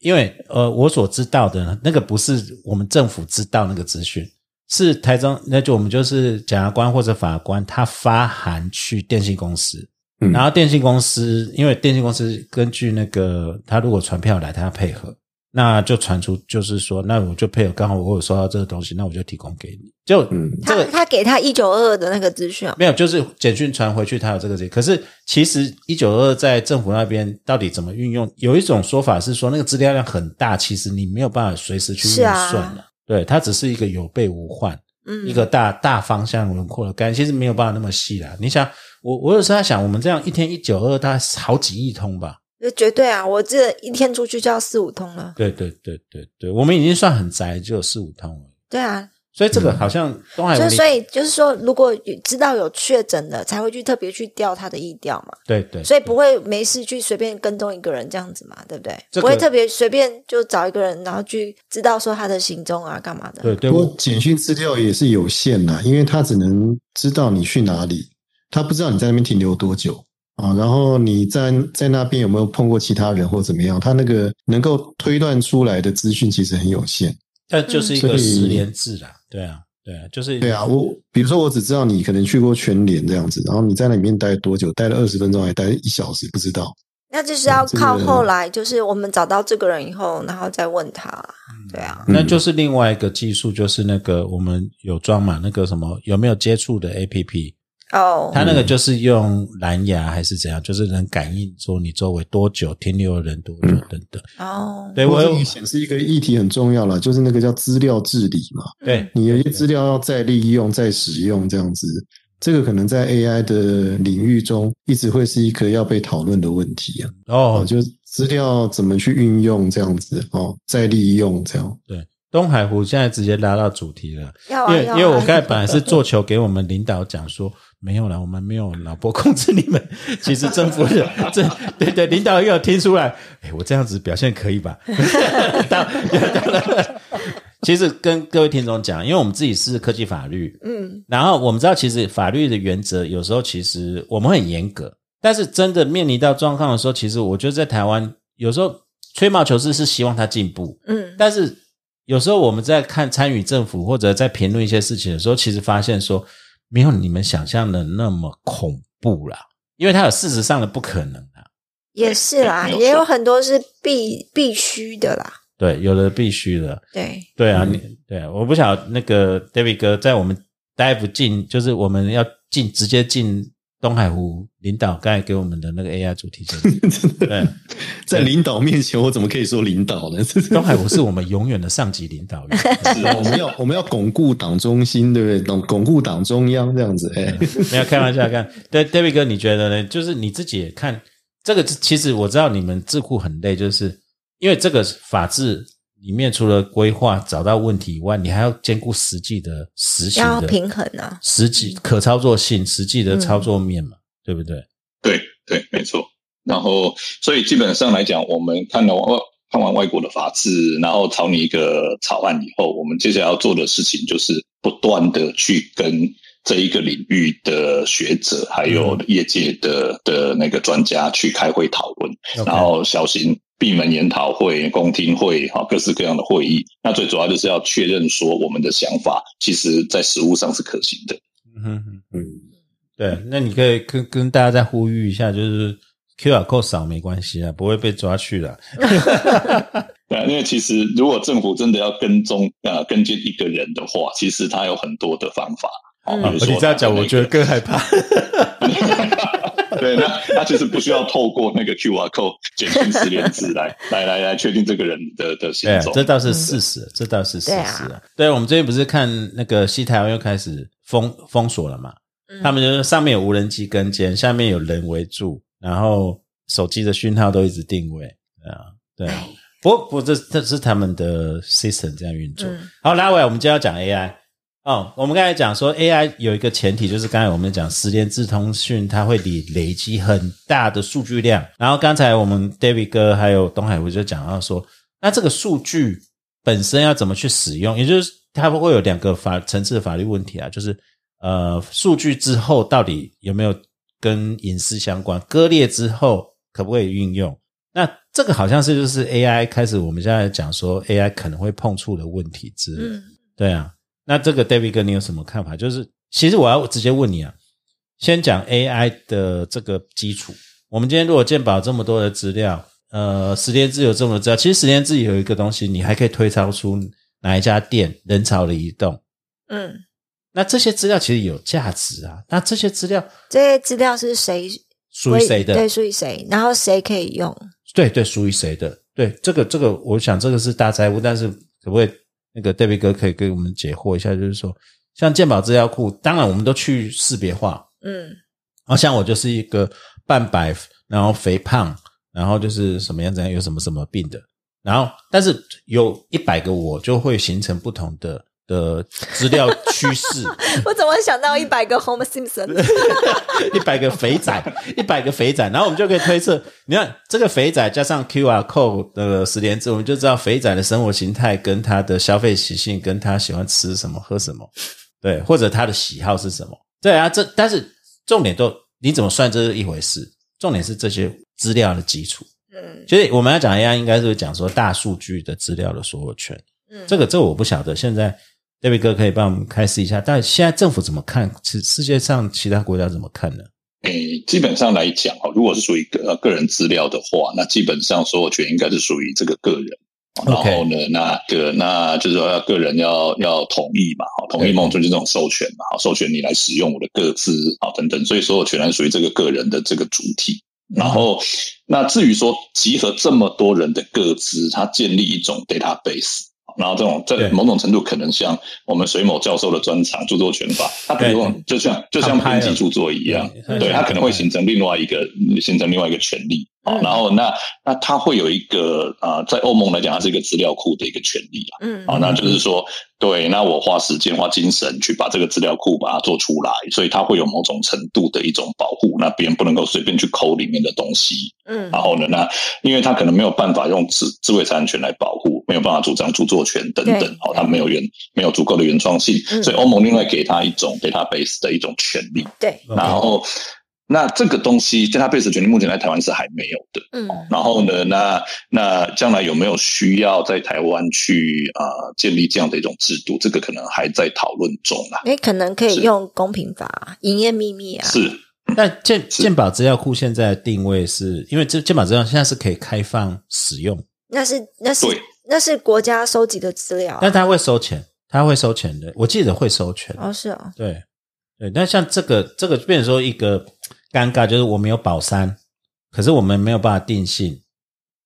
因为呃，我所知道的那个不是我们政府知道那个资讯，是台中，那就我们就是检察官或者法官，他发函去电信公司，嗯然后电信公司，因为电信公司根据那个他如果传票来，他要配合，那就传出就是说，那我就配合，刚好我有收到这个东西，那我就提供给你，就嗯这个他他给他一九二二的那个资讯啊，没有，就是简讯传回去，他有这个资。可是其实一九二在政府那边到底怎么运用？有一种说法是说，那个资料量很大，其实你没有办法随时去运算的。对，它只是一个有备无患，嗯，一个大大方向轮廓的概念，其实没有办法那么细啦。你想，我我有时候在想，我们这样一天一九二，大概好几亿通吧？那绝对啊，我这一天出去就要四五通了。对对对对对，我们已经算很窄，只有四五通了。对啊，所以这个好像东海就文林是所以就是说，如果知道有确诊的，才会去特别去调他的意调嘛，对对，所以不会没事去随便跟踪一个人这样子嘛，对不对？这个不会特别随便就找一个人，然后去知道说他的行踪啊，干嘛的？对对，不过我简讯资料也是有限呐，因为他只能知道你去哪里，他不知道你在那边停留多久啊。然后你在在那边有没有碰过其他人或怎么样，他那个能够推断出来的资讯其实很有限。但就是一个所以十连制啦。对啊，对啊，就是对啊，我比如说我只知道你可能去过全联这样子，然后你在那里面待多久？待了二十分钟还待一小时？不知道。那就是要靠后来，就是我们找到这个人以后，然后再问他。嗯对啊，那就是另外一个技术，就是那个我们有装满，那个什么有没有接触的 A P P，哦，它那个就是用蓝牙还是怎样，就是能感应说你周围多久停留的人多久等等。哦，对我有不过这里显示一个议题很重要了，就是那个叫资料治理嘛。对你有些资料要再利用、再使用这样子，这个可能在 AI 的领域中一直会是一个要被讨论的问题啊。哦，哦，就资料怎么去运用这样子哦，再利用这样。对，东海湖现在直接拉到主题了，要啊，因为因为我刚才本来是做球给我们领导讲说。没有了，我们没有脑波控制你们。其实政府的 这对对，领导也有听出来。哎，我这样子表现可以吧？当当然，其实跟各位听众讲，因为我们自己是科技法律，嗯，然后我们知道，其实法律的原则有时候其实我们很严格，但是真的面临到状况的时候，其实我觉得在台湾有时候吹毛求疵是希望它进步，嗯，但是有时候我们在看参与政府或者在评论一些事情的时候，其实发现说没有你们想象的那么恐怖啦，因为它有事实上的不可能啊。也是啦，有也有很多是必必须的啦。对，有的必须的，对，对啊，你对啊，我不晓得那个 David 哥在我们 dive 进，就是我们要进直接进东海湖领导刚才给我们的那个 AI 主题 真的，对，在领导面前，我怎么可以说领导呢？东海湖是我们永远的上级领导人，是啊，我们要我们要巩固党中心，对不对？巩巩固党中央这样子，哎，没有开玩笑，看对 David 哥，你觉得呢？就是你自己也看这个，其实我知道你们智库很累，就是因为这个法制里面除了规划找到问题以外，你还要兼顾实际的实行的要平衡啊。实际可操作性、实际的操作面嘛，对不对？对对，没错。然后，所以基本上来讲，我们看了外看完外国的法制，然后草拟一个草案以后，我们接下来要做的事情就是不断的去跟这一个领域的学者，还有业界的的那个专家去开会讨论然后小型闭门研讨会、公听会，哈，各式各样的会议。那最主要就是要确认说，我们的想法其实在实务上是可行的。嗯哼哼，嗯，对，那你可以跟跟大家再呼吁一下，就是 QR code 扫没关系啊，不会被抓去的。对啊，因为其实如果政府真的要跟踪呃跟进一个人的话，其实他有很多的方法。嗯比如说你这样讲，我觉得更害怕。对，那他其实不需要透过那个 QR code 简讯十连字来 来来来确定这个人的的行对，啊踪。这倒是事实，这倒是事实对啊我们最近不是看那个西台湾又开始封封锁了嘛？他们就是上面有无人机跟监，下面有人围住，然后手机的讯号都一直定位。对啊，对啊。不过，不过这这是他们的 system 这样运作。嗯好，拉回来，我们今天要讲 AI。哦，我们刚才讲说 AI 有一个前提，就是刚才我们讲十连智通讯，它会累累积很大的数据量。然后刚才我们 David 哥还有东海我就讲到说，那这个数据本身要怎么去使用，也就是它会有两个法层次的法律问题啊，就是呃，数据之后到底有没有跟隐私相关，割裂之后可不可以运用？那这个好像是就是 AI 开始，我们现在讲说 AI 可能会碰触的问题之类。嗯，对啊，那这个 David 哥，你有什么看法？就是其实我要直接问你啊，先讲 AI 的这个基础。我们今天如果鉴宝这么多的资料，呃，十年自有这么多资料，其实十年自有一个东西，你还可以推敲出哪一家店人潮的移动。嗯，那这些资料其实有价值啊。那这些资料这些资料是谁属于谁的？对，属于谁？然后谁可以用？对对，属于谁的？对，这个这个，我想这个是大财务，但是可不可以那个 David 哥可以给我们解惑一下？就是说，像健保资料库，当然我们都去识别化，嗯，然后像我就是一个半白，然后肥胖，然后就是什么样怎样，有什么什么病的，然后但是有一百个我就会形成不同的的资料趋势。我怎么想到一百个 Homer Simpson？一百个肥仔，一百个肥仔，然后我们就可以推测，你看这个肥仔加上 QR code 的十连字，我们就知道肥仔的生活形态跟他的消费习性，跟他喜欢吃什么喝什么，对，或者他的喜好是什么，对啊，这但是重点都你怎么算这是一回事，重点是这些资料的基础。嗯其实我们要讲 AI，应该是讲说大数据的资料的所有权。嗯，这个这个我不晓得，现在 David 哥可以帮我们开示一下。但现在政府怎么看？世世界上其他国家怎么看呢？诶，基本上来讲哦，如果是属于个呃个人资料的话，那基本上所有权应该是属于这个个人。然后呢，那个那就是说，要个人要要同意嘛，好，同意某种就是这种授权嘛，好，授权你来使用我的个资，好，等等，所以所有权还属于这个个人的这个主体。然后，那至于说集合这么多人的个资，它建立一种 database，然后这种在某种程度可能像我们水某教授的专长著作权法，它比如说就像就像编辑著作一样，对对，它可能会形成另外一个形成另外一个权利。好，嗯。然后那那他会有一个啊、呃在欧盟来讲，它是一个资料库的一个权利啊。嗯。啊，那就是说，对，那我花时间花精神去把这个资料库把它做出来，所以它会有某种程度的一种保护，那别人不能够随便去抠里面的东西。嗯。然后呢，那因为他可能没有办法用智智慧财产权来保护，没有办法主张著作权等等，哦，他没有原没有足够的原创性，嗯。所以欧盟另外给他一种 database 的一种权利。对，然后，那这个东西 database 的权利目前在台湾是还没有的。嗯然后呢，那那将来有没有需要在台湾去啊、呃建立这样的一种制度？这个可能还在讨论中啦。诶，可能可以用公平法、营业秘密啊，是那健健保资料库现在的定位是因为这健保资料现在是可以开放使用，那是那是对那是国家收集的资料啊、但他会收钱，他会收钱的。我记得会收钱，哦是哦，对对。那像这个这个变成说一个尴尬，就是我们有保三，可是我们没有办法定性，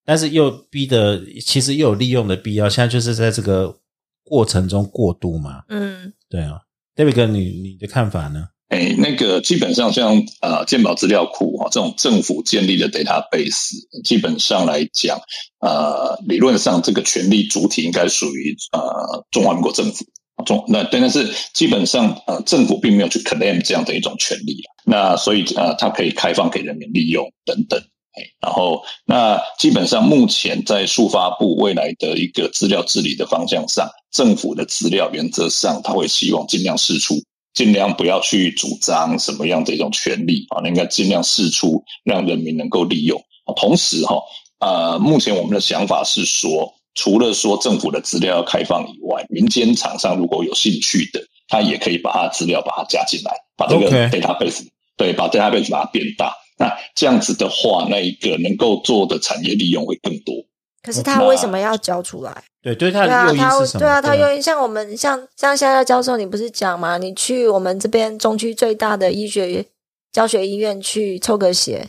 但是又逼的其实又有利用的必要。现在就是在这个过程中过渡嘛，嗯对啊。David 哥，你你的看法呢？哎，那个基本上像呃健保资料库哈、这种政府建立的 database，基本上来讲，呃，理论上这个权利主体应该属于呃中华民国政府。中那但是基本上呃政府并没有去 claim 这样的一种权利那所以呃它可以开放给人民利用等等。哎，然后那基本上目前在速发布未来的一个资料治理的方向上，政府的资料原则上他会希望尽量释出，尽量不要去主张什么样的一种权利啊，应该尽量释出，让人民能够利用。同时哈，呃，目前我们的想法是说，除了说政府的资料要开放以外，民间厂商如果有兴趣的，他也可以把他的资料把它加进来，把这个 OK database 对，把 database 把它变大。那这样子的话，那一个能够做的产业利用会更多。可是他为什么要交出来？对对，他对啊，的诱因他是什么？对啊，他诱因像我们像像夏夏教授，你不是讲吗？你去我们这边中区最大的医学教学医院去抽个血，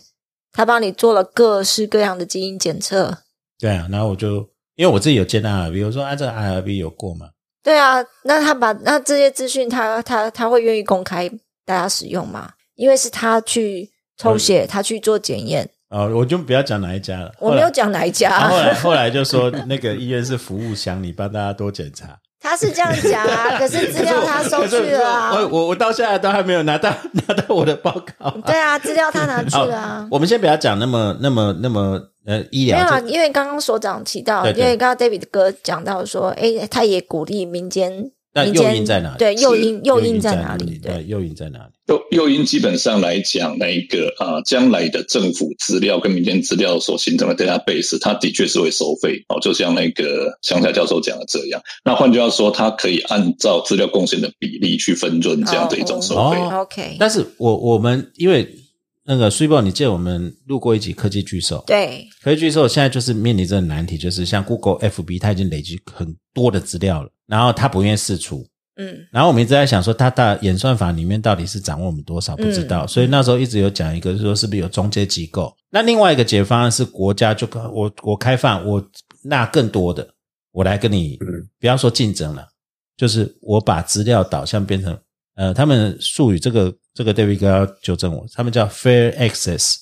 他帮你做了各式各样的基因检测。对啊，然后我就因为我自己有接到 IRB，我说啊，这个 IRB 有过吗？对啊，那他把那这些资讯他，他他会愿意公开大家使用吗？因为是他去抽血，他去做检验。哦，我就不要讲哪一家了。我没有讲哪一家、然后后来后来就说那个医院是服务箱，你帮大家多检查。他是这样讲啊，可是资料他收去了啊。我我我到现在都还没有拿到拿到我的报告、对啊，资料他拿去了啊。我们先不要讲那么那么那么呃医疗没有啊，因为刚刚所长提到，对对因为刚刚 David 哥讲到说，诶，他也鼓励民间那诱因在哪里？对，诱因诱因在在哪里？对，对，诱因在哪里？诱诱因基本上来讲，那一个啊，将来的政府资料跟民间资料所形成的 database，它的确是会收费哦，就像那个乡下教授讲的这样。那换句话说，它可以按照资料贡献的比例去分润这样的一种收费。哦 OK，但是我我们因为那个 s u p e 你记得我们录过一集科技巨兽，对，科技巨兽现在就是面临这个难题，就是像 Google、FB，它已经累积很多的资料了，然后它不愿意释出，嗯。然后我们一直在想说，它大演算法里面到底是掌握我们多少，不知道。所以那时候一直有讲一个，就是说是不是有中介机构？那另外一个解决方案是国家就我我开放，我纳更多的，我来跟你，不要说竞争了，就是我把资料导向变成，呃，他们术语这个这个 David 哥要纠正我，他们叫 fair access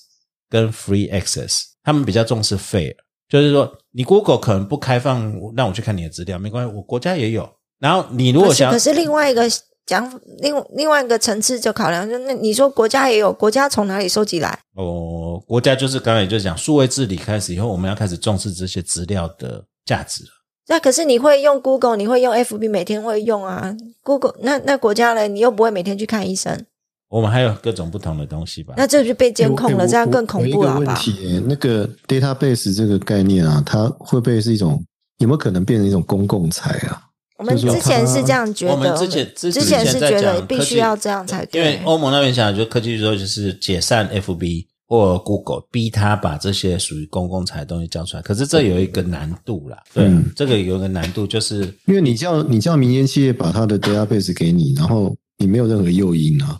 跟 free access，他们比较重视 fair，就是说你 Google 可能不开放让我去看你的资料，没关系，我国家也有。然后你如果想可是另外一个讲另另外一个层次就考量，就那你说国家也有，国家从哪里收集来？哦，国家就是刚才就讲数位治理开始以后，我们要开始重视这些资料的价值了。那可是你会用 Google，你会用 FB，每天会用啊。Google 那那国家呢？你又不会每天去看医生，我们还有各种不同的东西吧？那这就被监控了，这样更恐怖了吧问？题，那个 database 这个概念啊，它会不会是一种有没有可能变成一种公共财啊？我们之前是这样觉得，我们之前之之前是之前在觉得必须要这样才对。因为欧盟那边想，就科技说就是解散 FB 或 Google，逼他把这些属于公共财的东西交出来。可是这有一个难度啦，对，嗯这个有一个难度就是因为你叫你叫民间企业把它的 database 给你，然后你没有任何诱因啊。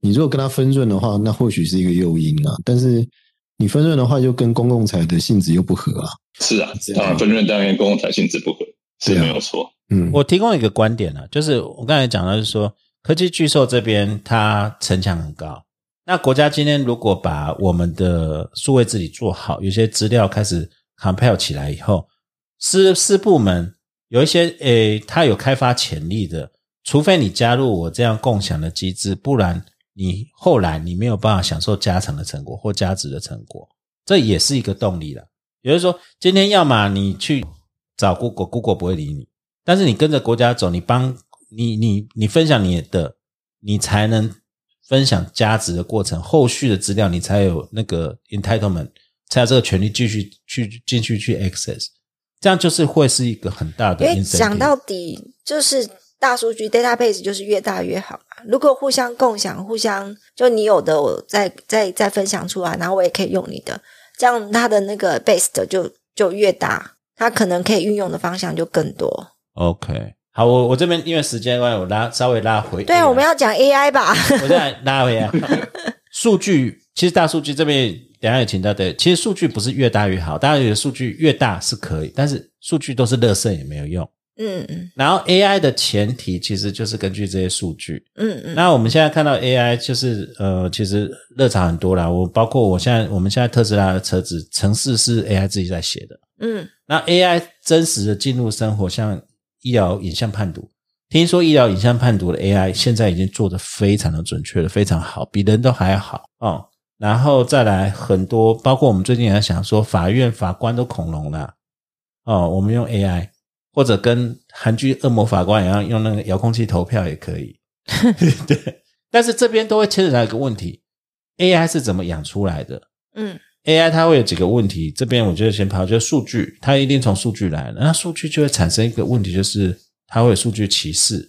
你如果跟他分润的话，那或许是一个诱因啊。但是你分润的话，就跟公共财的性质又不合啊。是啊这，样分润当然跟公共财性质不合是没有错。嗯，我提供一个观点啊，就是我刚才讲到，就是说科技巨兽这边它城墙很高，那国家今天如果把我们的数位治理做好，有些资料开始 compile 起来以后，私私部门有一些诶，它有开发潜力的，除非你加入我这样共享的机制，不然你后来你没有办法享受加成的成果或加值的成果，这也是一个动力了。也就是说，今天要么你去找 Google，Google 不会理你。但是你跟着国家走，你帮你你你分享你的，你才能分享价值的过程，后续的资料你才有那个 entitlement，才有这个权利继续去进去去 access，这样就是会是一个很大的因为。讲到底就是大数据 database 就是越大越好嘛。如果互相共享，互相就你有的我再再再分享出来，然后我也可以用你的，这样它的那个 base 的就就越大，它可能可以运用的方向就更多。OK，好，我我这边因为时间关系，我拉稍微拉回。对啊，我们要讲 AI 吧？我再拉回来。数据其实大数据这边等下也请到的，其实数据不是越大越好，大家觉得数据越大是可以，但是数据都是垃圾也没有用。嗯嗯然后 AI 的前提其实就是根据这些数据。嗯嗯，那我们现在看到 AI 就是呃，其实热潮很多啦。我包括我现在我们现在特斯拉的车子城市是 AI 自己在写的。嗯那 AI 真实的进入生活，像医疗影像判读，听说医疗影像判读的 AI 现在已经做得非常的准确了，非常好，比人都还好哦。然后再来很多，包括我们最近也在想说，法院法官都恐龙了哦，我们用 AI 或者跟韩剧恶魔法官一样，用那个遥控器投票也可以。对，但是这边都会牵扯到一个问题：AI 是怎么养出来的？嗯 AI 它会有几个问题，这边我觉得先跑，就是数据，它一定从数据来，那数据就会产生一个问题，就是它会有数据歧视，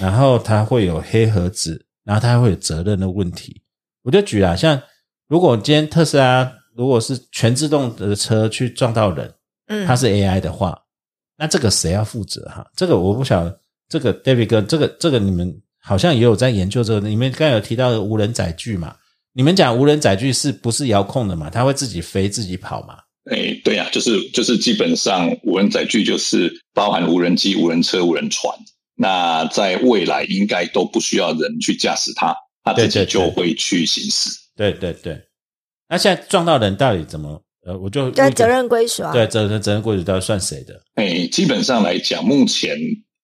然后它会有黑盒子，然后它还会有责任的问题。我就举啊，像如果今天特斯拉如果是全自动的车去撞到人，嗯，它是 AI 的话，那这个谁要负责哈？这个我不晓得，这个 David 哥，这个这个你们好像也有在研究这个，你们刚才有提到的无人载具嘛？你们讲无人载具是不是遥控的嘛？它会自己飞自己跑嘛？哎，对呀、就是就是基本上无人载具就是包含无人机、无人车、无人船。那在未来应该都不需要人去驾驶它，它自己就会去行驶。对对对。那现在撞到人到底怎么？呃，我就对责任归属啊。对责任责任归属到底算谁的？哎，基本上来讲，目前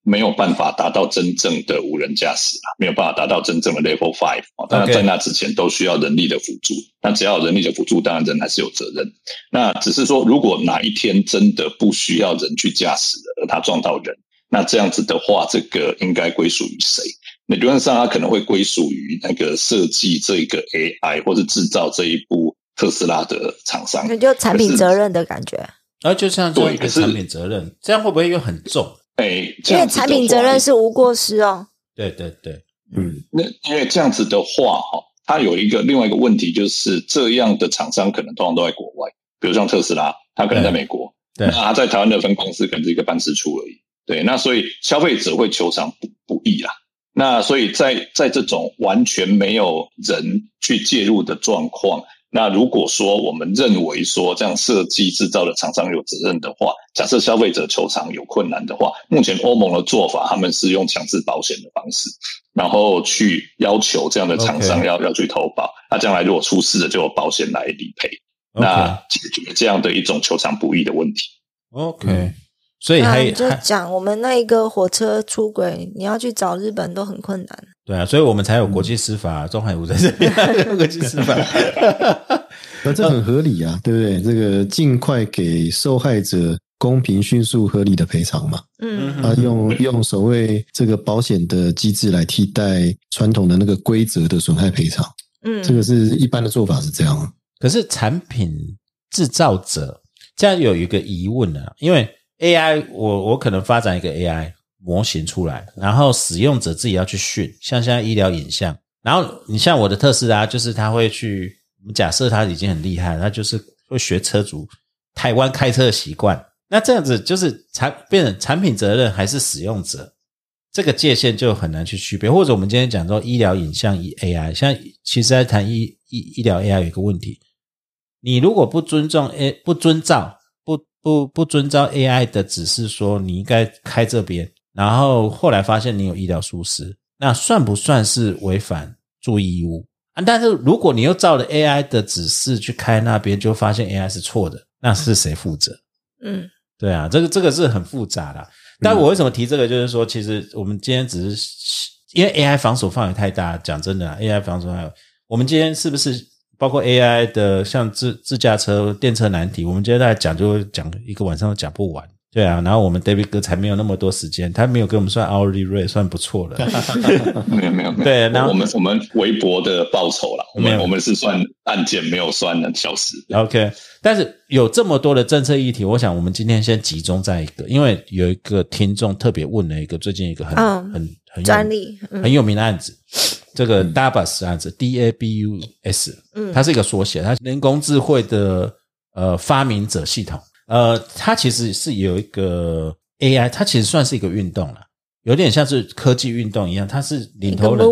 没有办法达到真正的无人驾驶啊，没有办法达到真正的 Level Five 啊。当然，在那之前都需要人力的辅助。那只要有人力的辅助，当然人还是有责任。那只是说，如果哪一天真的不需要人去驾驶了，而他撞到人，那这样子的话，这个应该归属于谁？理论上，它可能会归属于那个设计这个 AI 或者制造这一部特斯拉的厂商。那就产品责任的感觉。然后就像做一个产品责任，这样会不会又很重？哎，因为产品责任是无过失哦。对对对，嗯，那因为这样子的话，哈，它有一个另外一个问题，就是这样的厂商可能通常都在国外，比如像特斯拉，它可能在美国，对，那它在台湾的分公司可能是一个办事处而已。对，那所以消费者会求偿不不易啦。那所以在在这种完全没有人去介入的状况，那如果说我们认为说这样设计制造的厂商有责任的话，假设消费者求偿有困难的话，目前欧盟的做法，他们是用强制保险的方式，然后去要求这样的厂商要要去投保，那将来如果出事了，就有保险来理赔，那解决这样的一种求偿不易的问题。OK。所以还就讲我们那一个火车出轨，你要去找日本都很困难。对啊，所以我们才有国际司法，中海湖在这边国际司法，那这很合理啊，对不对？这个尽快给受害者公平、迅速、合理的赔偿嘛。嗯，啊，用用所谓这个保险的机制来替代传统的那个规则的损害赔偿。嗯，这个是一般的做法是这样。可是产品制造者这样有一个疑问呢，因为。AI，我我可能发展一个 AI 模型出来，然后使用者自己要去训，像现在医疗影像，然后你像我的特斯拉，就是他会去，我们假设他已经很厉害，他就是会学车主台湾开车的习惯，那这样子就是产变成产品责任还是使用者，这个界限就很难去区别。或者我们今天讲说医疗影像 AI，像其实在谈医医医疗 AI 有一个问题，你如果不尊重 A 不遵照。不不遵照 AI 的指示说你应该开这边，然后后来发现你有医疗疏失，那算不算是违反注意义务啊？但是如果你又照了 AI 的指示去开那边，就发现 AI 是错的，那是谁负责？嗯，对啊，这个这个是很复杂的。但我为什么提这个？就是说，其实我们今天只是因为 AI 防守范围太大，讲真的，AI 防守范围，我们今天是不是？包括 AI 的像自自驾车、电车难题，我们今天在讲就讲一个晚上都讲不完，对啊。然后我们 David 哥才没有那么多时间，他没有给我们算 hourly rate，算不错了。没有没有没有。对，然后我们我们微博的报酬了，我们我们是算案件，没有算小时。OK，但是有这么多的政策议题，我想我们今天先集中在一个，因为有一个听众特别问了一个最近一个很很很专利很有名的案子。这个 Dabus 案子，D A B U S，嗯，它是一个缩写，它人工智慧的呃发明者系统，呃，它其实是有一个 A I，它其实算是一个运动了，有点像是科技运动一样，它是领头人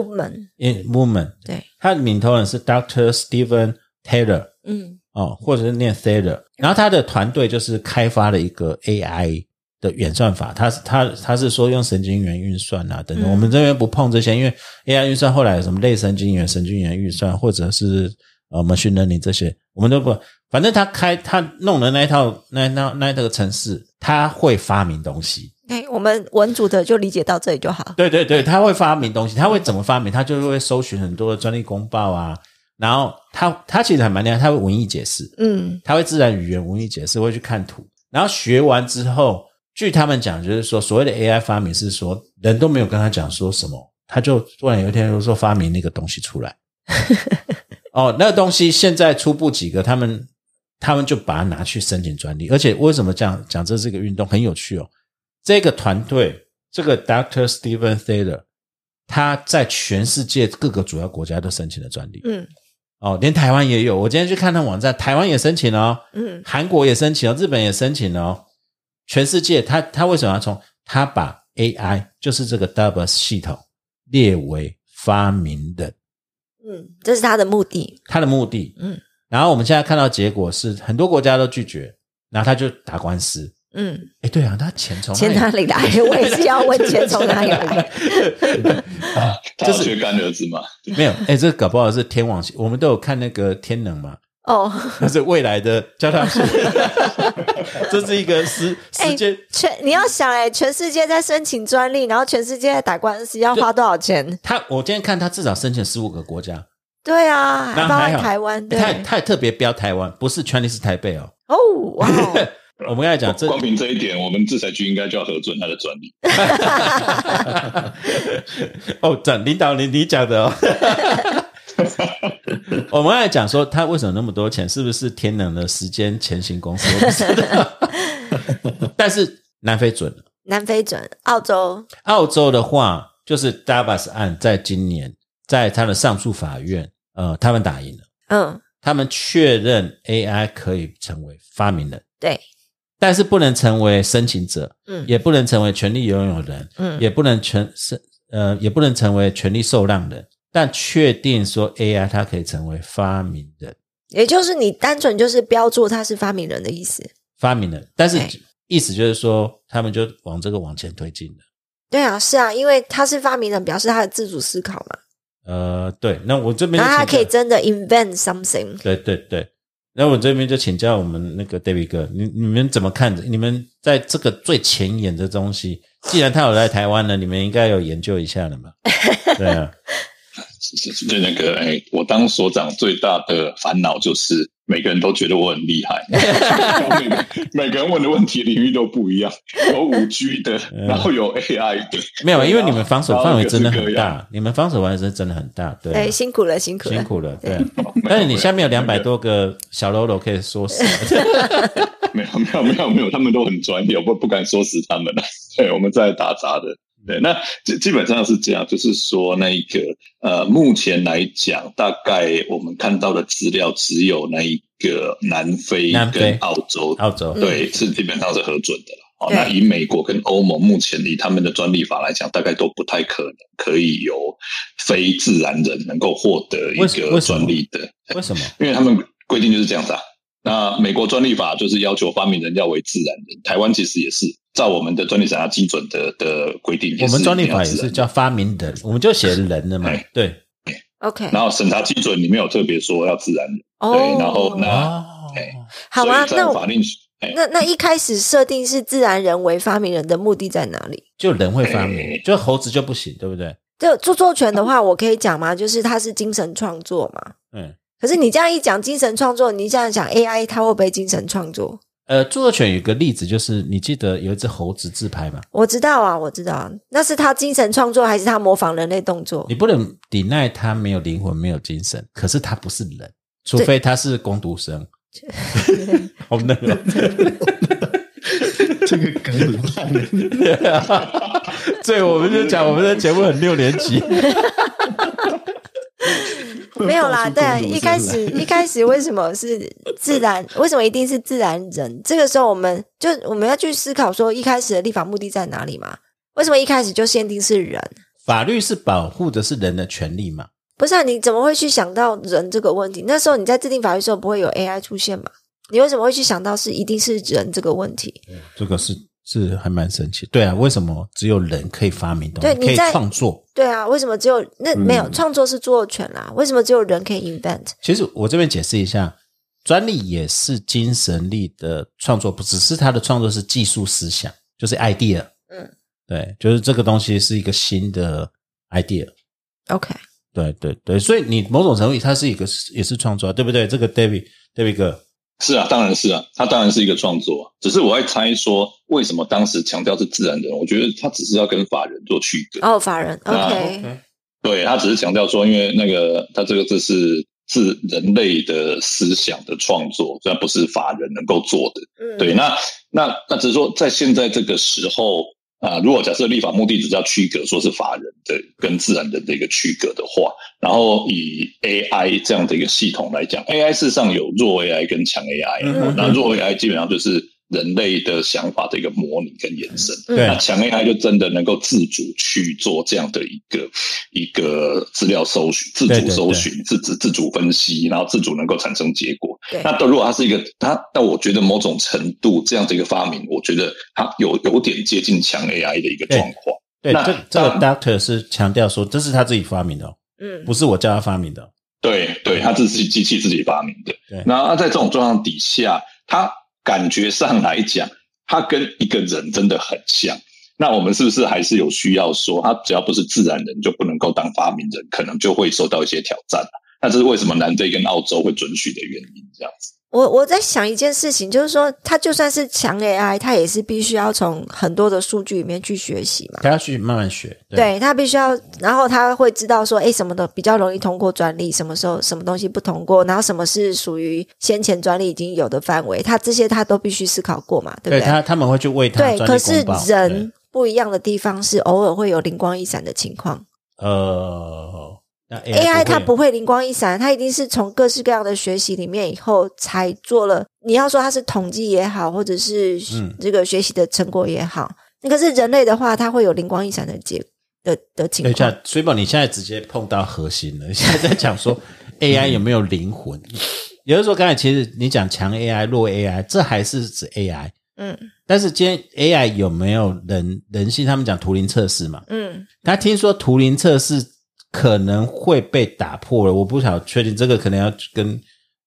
，movement，movement，对，它领头人是 Doctor Stephen Taylor，嗯，哦，或者是念 Taylor，然后他的团队就是开发了一个 A I。的演算法，它是它它是说用神经元运算啊等等，我们这边不碰这些，因为 AI 运算后来有什么类神经元、神经元运算，或者是呃 machine learning 这些，我们都不，反正他开他弄的那一套那那那这个城市，他会发明东西。哎，我们文组的就理解到这里就好。对对对，他会发明东西，他会怎么发明？他就会搜寻很多的专利公报啊，然后他他其实还蛮厉害，他会文艺解释，嗯，他会自然语言文艺解释，会去看图，然后学完之后。据他们讲，就是说，所谓的 AI 发明是说，人都没有跟他讲说什么，他就突然有一天就说发明那个东西出来。哦，那个东西现在初步几个，他们他们就把它拿去申请专利。而且为什么这样讲？这是个运动很有趣哦。这个团队，这个 Doctor Stephen Thaler，他在全世界各个主要国家都申请了专利。嗯，哦，连台湾也有。我今天去看他网站，台湾也申请了。嗯，韩国也申请了，日本也申请了。全世界，他他为什么要从他把 AI 就是这个 Double 系统列为发明的？嗯，这是他的目的。他的目的，嗯。然后我们现在看到结果是很多国家都拒绝，然后他就打官司。嗯，哎，对啊，他钱从钱哪里来？我也是要问钱从哪里来。就是学干儿子嘛？没有，哎，这搞不好是天网。我们都有看那个天能嘛。哦，那是未来的交叉术，这是一个时时间全你要想哎，全世界在申请专利，然后全世界在打官司，要花多少钱？他我今天看他至少申请十五个国家，对啊，还包含台湾，他他也特别标台湾，不是全力是台北哦。哦哇，我们刚才讲这光凭这一点，我们制裁局应该就要核准他的专利。哦，长领导你你讲的哦。我们刚才讲说他为什么那么多钱，是不是天能的时间前行公司？我不知道。但是南非准了，南非准，澳洲。澳洲的话，就是 Davas 案在今年在他的上诉法院，呃，他们打赢了，嗯，他们确认 AI 可以成为发明人，对，但是不能成为申请者，嗯。也不能成为权利拥有人，嗯。也不能全是呃，也不能成为权利受让人，但确定说 AI 它可以成为发明人，也就是你单纯就是标注它是发明人的意思。发明人，但是意思就是说，他们就往这个往前推进了。对啊，是啊，因为他是发明人，表示他的自主思考嘛，呃，对，那我这边那他可以真的 invent something。对对对，那我这边就请教我们那个 David 哥，你你们怎么看？你们在这个最前沿的东西，既然他有来台湾了，你们应该有研究一下了嘛？对啊，是是那个哎，我当所长最大的烦恼就是每个人都觉得我很厉害，每 个每个人问的问题领域都不一样，有五 G 的，然后有 AI 的，没有，因为你们防守范围真的很大，你们防守范围是真的很大，对辛苦了，辛苦了，辛苦了，对啊。但是你下面有两百那个多个小喽啰可以说死，没有没有没有没有，他们都很专业，我不不敢说死他们了。对，我们在打杂的。对，那基基本上是这样，就是说那一个呃，目前来讲，大概我们看到的资料只有那一个南非跟澳洲，澳洲对，是基本上是核准的了。哦，那以美国跟欧盟目前以他们的专利法来讲，大概都不太可能可以由非自然人能够获得一个专利的。为什么？因为他们规定就是这样子啊。那美国专利法就是要求发明人要为自然人，台湾其实也是照我们的专利审查基准的的规定，我们专利法也是叫发明人，我们就写人的嘛哎，对。OK，然后审查基准里面有特别说要自然人，哦对，然后那好啊，那法那那一开始设定是自然人为发明人的目的在哪里？就人会发明哎，就猴子就不行，对不对？就著作权的话，我可以讲吗？就是它是精神创作嘛。嗯，可是你这样一讲精神创作，你这样讲 AI 它会不会精神创作？呃，著作权有个例子，就是你记得有一只猴子自拍吗？我知道啊，我知道啊，那是他精神创作还是他模仿人类动作你？不能抵赖他没有灵魂、没有精神，可是他不是人，除非他是工读生。好那个，这个梗很烂的。所以我们就讲我们的节目很六年级。没有啦，对一开始 一开始为什么是自然？为什么一定是自然人？这个时候我们就我们要去思考说，一开始的立法目的在哪里嘛？为什么一开始就限定是人？法律是保护的是人的权利嘛？不是啊，你怎么会去想到人这个问题？那时候你在制定法律的时候不会有 AI 出现嘛？你为什么会去想到是一定是人这个问题？这个是是还蛮神奇。对啊，为什么只有人可以发明东西，可以对你在创作？对啊，为什么只有那没有创作是著作权啦？为什么只有人可以 invent？其实我这边解释一下，专利也是精神力的创作，不只是他的创作是技术思想，就是 idea。嗯，对，就是这个东西是一个新的 idea。OK，对对对，所以你某种程度它是一个也是创作，对不对？这个 David David 哥，是啊，当然是啊，他当然是一个创作，只是我在猜说为什么当时强调是自然人，我觉得他只是要跟法人做区隔。哦，法人啊 OK，对他只是强调说，因为那个他这个这是是人类的思想的创作，虽然不是法人能够做的。嗯，对，那那那只是说，在现在这个时候啊、如果假设立法目的只是要区隔，说是法人的跟自然人的一个区隔的话，然后以 AI 这样的一个系统来讲，AI 事实上有弱 AI 跟强 AI，、嗯那弱 AI 基本上就是人类的想法的一个模拟跟延伸。那强 AI 就真的能够自主去做这样的一个一个资料搜寻、自主对对搜寻、自自自主分析，然后自主能够产生结果。对那如果它是一个它，那我觉得某种程度这样的一个发明，我觉得它有有点接近强 AI 的一个状况。对，那这这个 Doctor 是强调说这是他自己发明的、哦，嗯不是我叫他发明的哦、对对，它这是机器自己发明的对。那那在这种状况底下，它感觉上来讲，他跟一个人真的很像。那我们是不是还是有需要说，他只要不是自然人，就不能够当发明人，可能就会受到一些挑战。那这是为什么南非跟澳洲会准许的原因，这样子。我我在想一件事情，就是说，它就算是强 AI，它也是必须要从很多的数据里面去学习嘛。他要去慢慢学，对他必须要，然后他会知道说，哎，什么的比较容易通过专利，什么时候什么东西不通过，然后什么是属于先前专利已经有的范围，他这些他都必须思考过嘛，对不对？他他们会去为他对，可是人不一样的地方是，偶尔会有灵光一闪的情况。呃。AI 它不会灵光一闪，它一定是从各式各样的学习里面以后才做了。你要说它是统计也好，或者是这个学习的成果也好，那可是人类的话，它会有灵光一闪的结的的情况。下，水宝，你现在直接碰到核心了。现在在讲说 AI 有没有灵魂？也就是说，刚才其实你讲强 AI、弱 AI，这还是指 AI。嗯，但是今天 AI 有没有人人性？他们讲图灵测试嘛。嗯，他听说图灵测试。可能会被打破了，我不想确定这个，可能要跟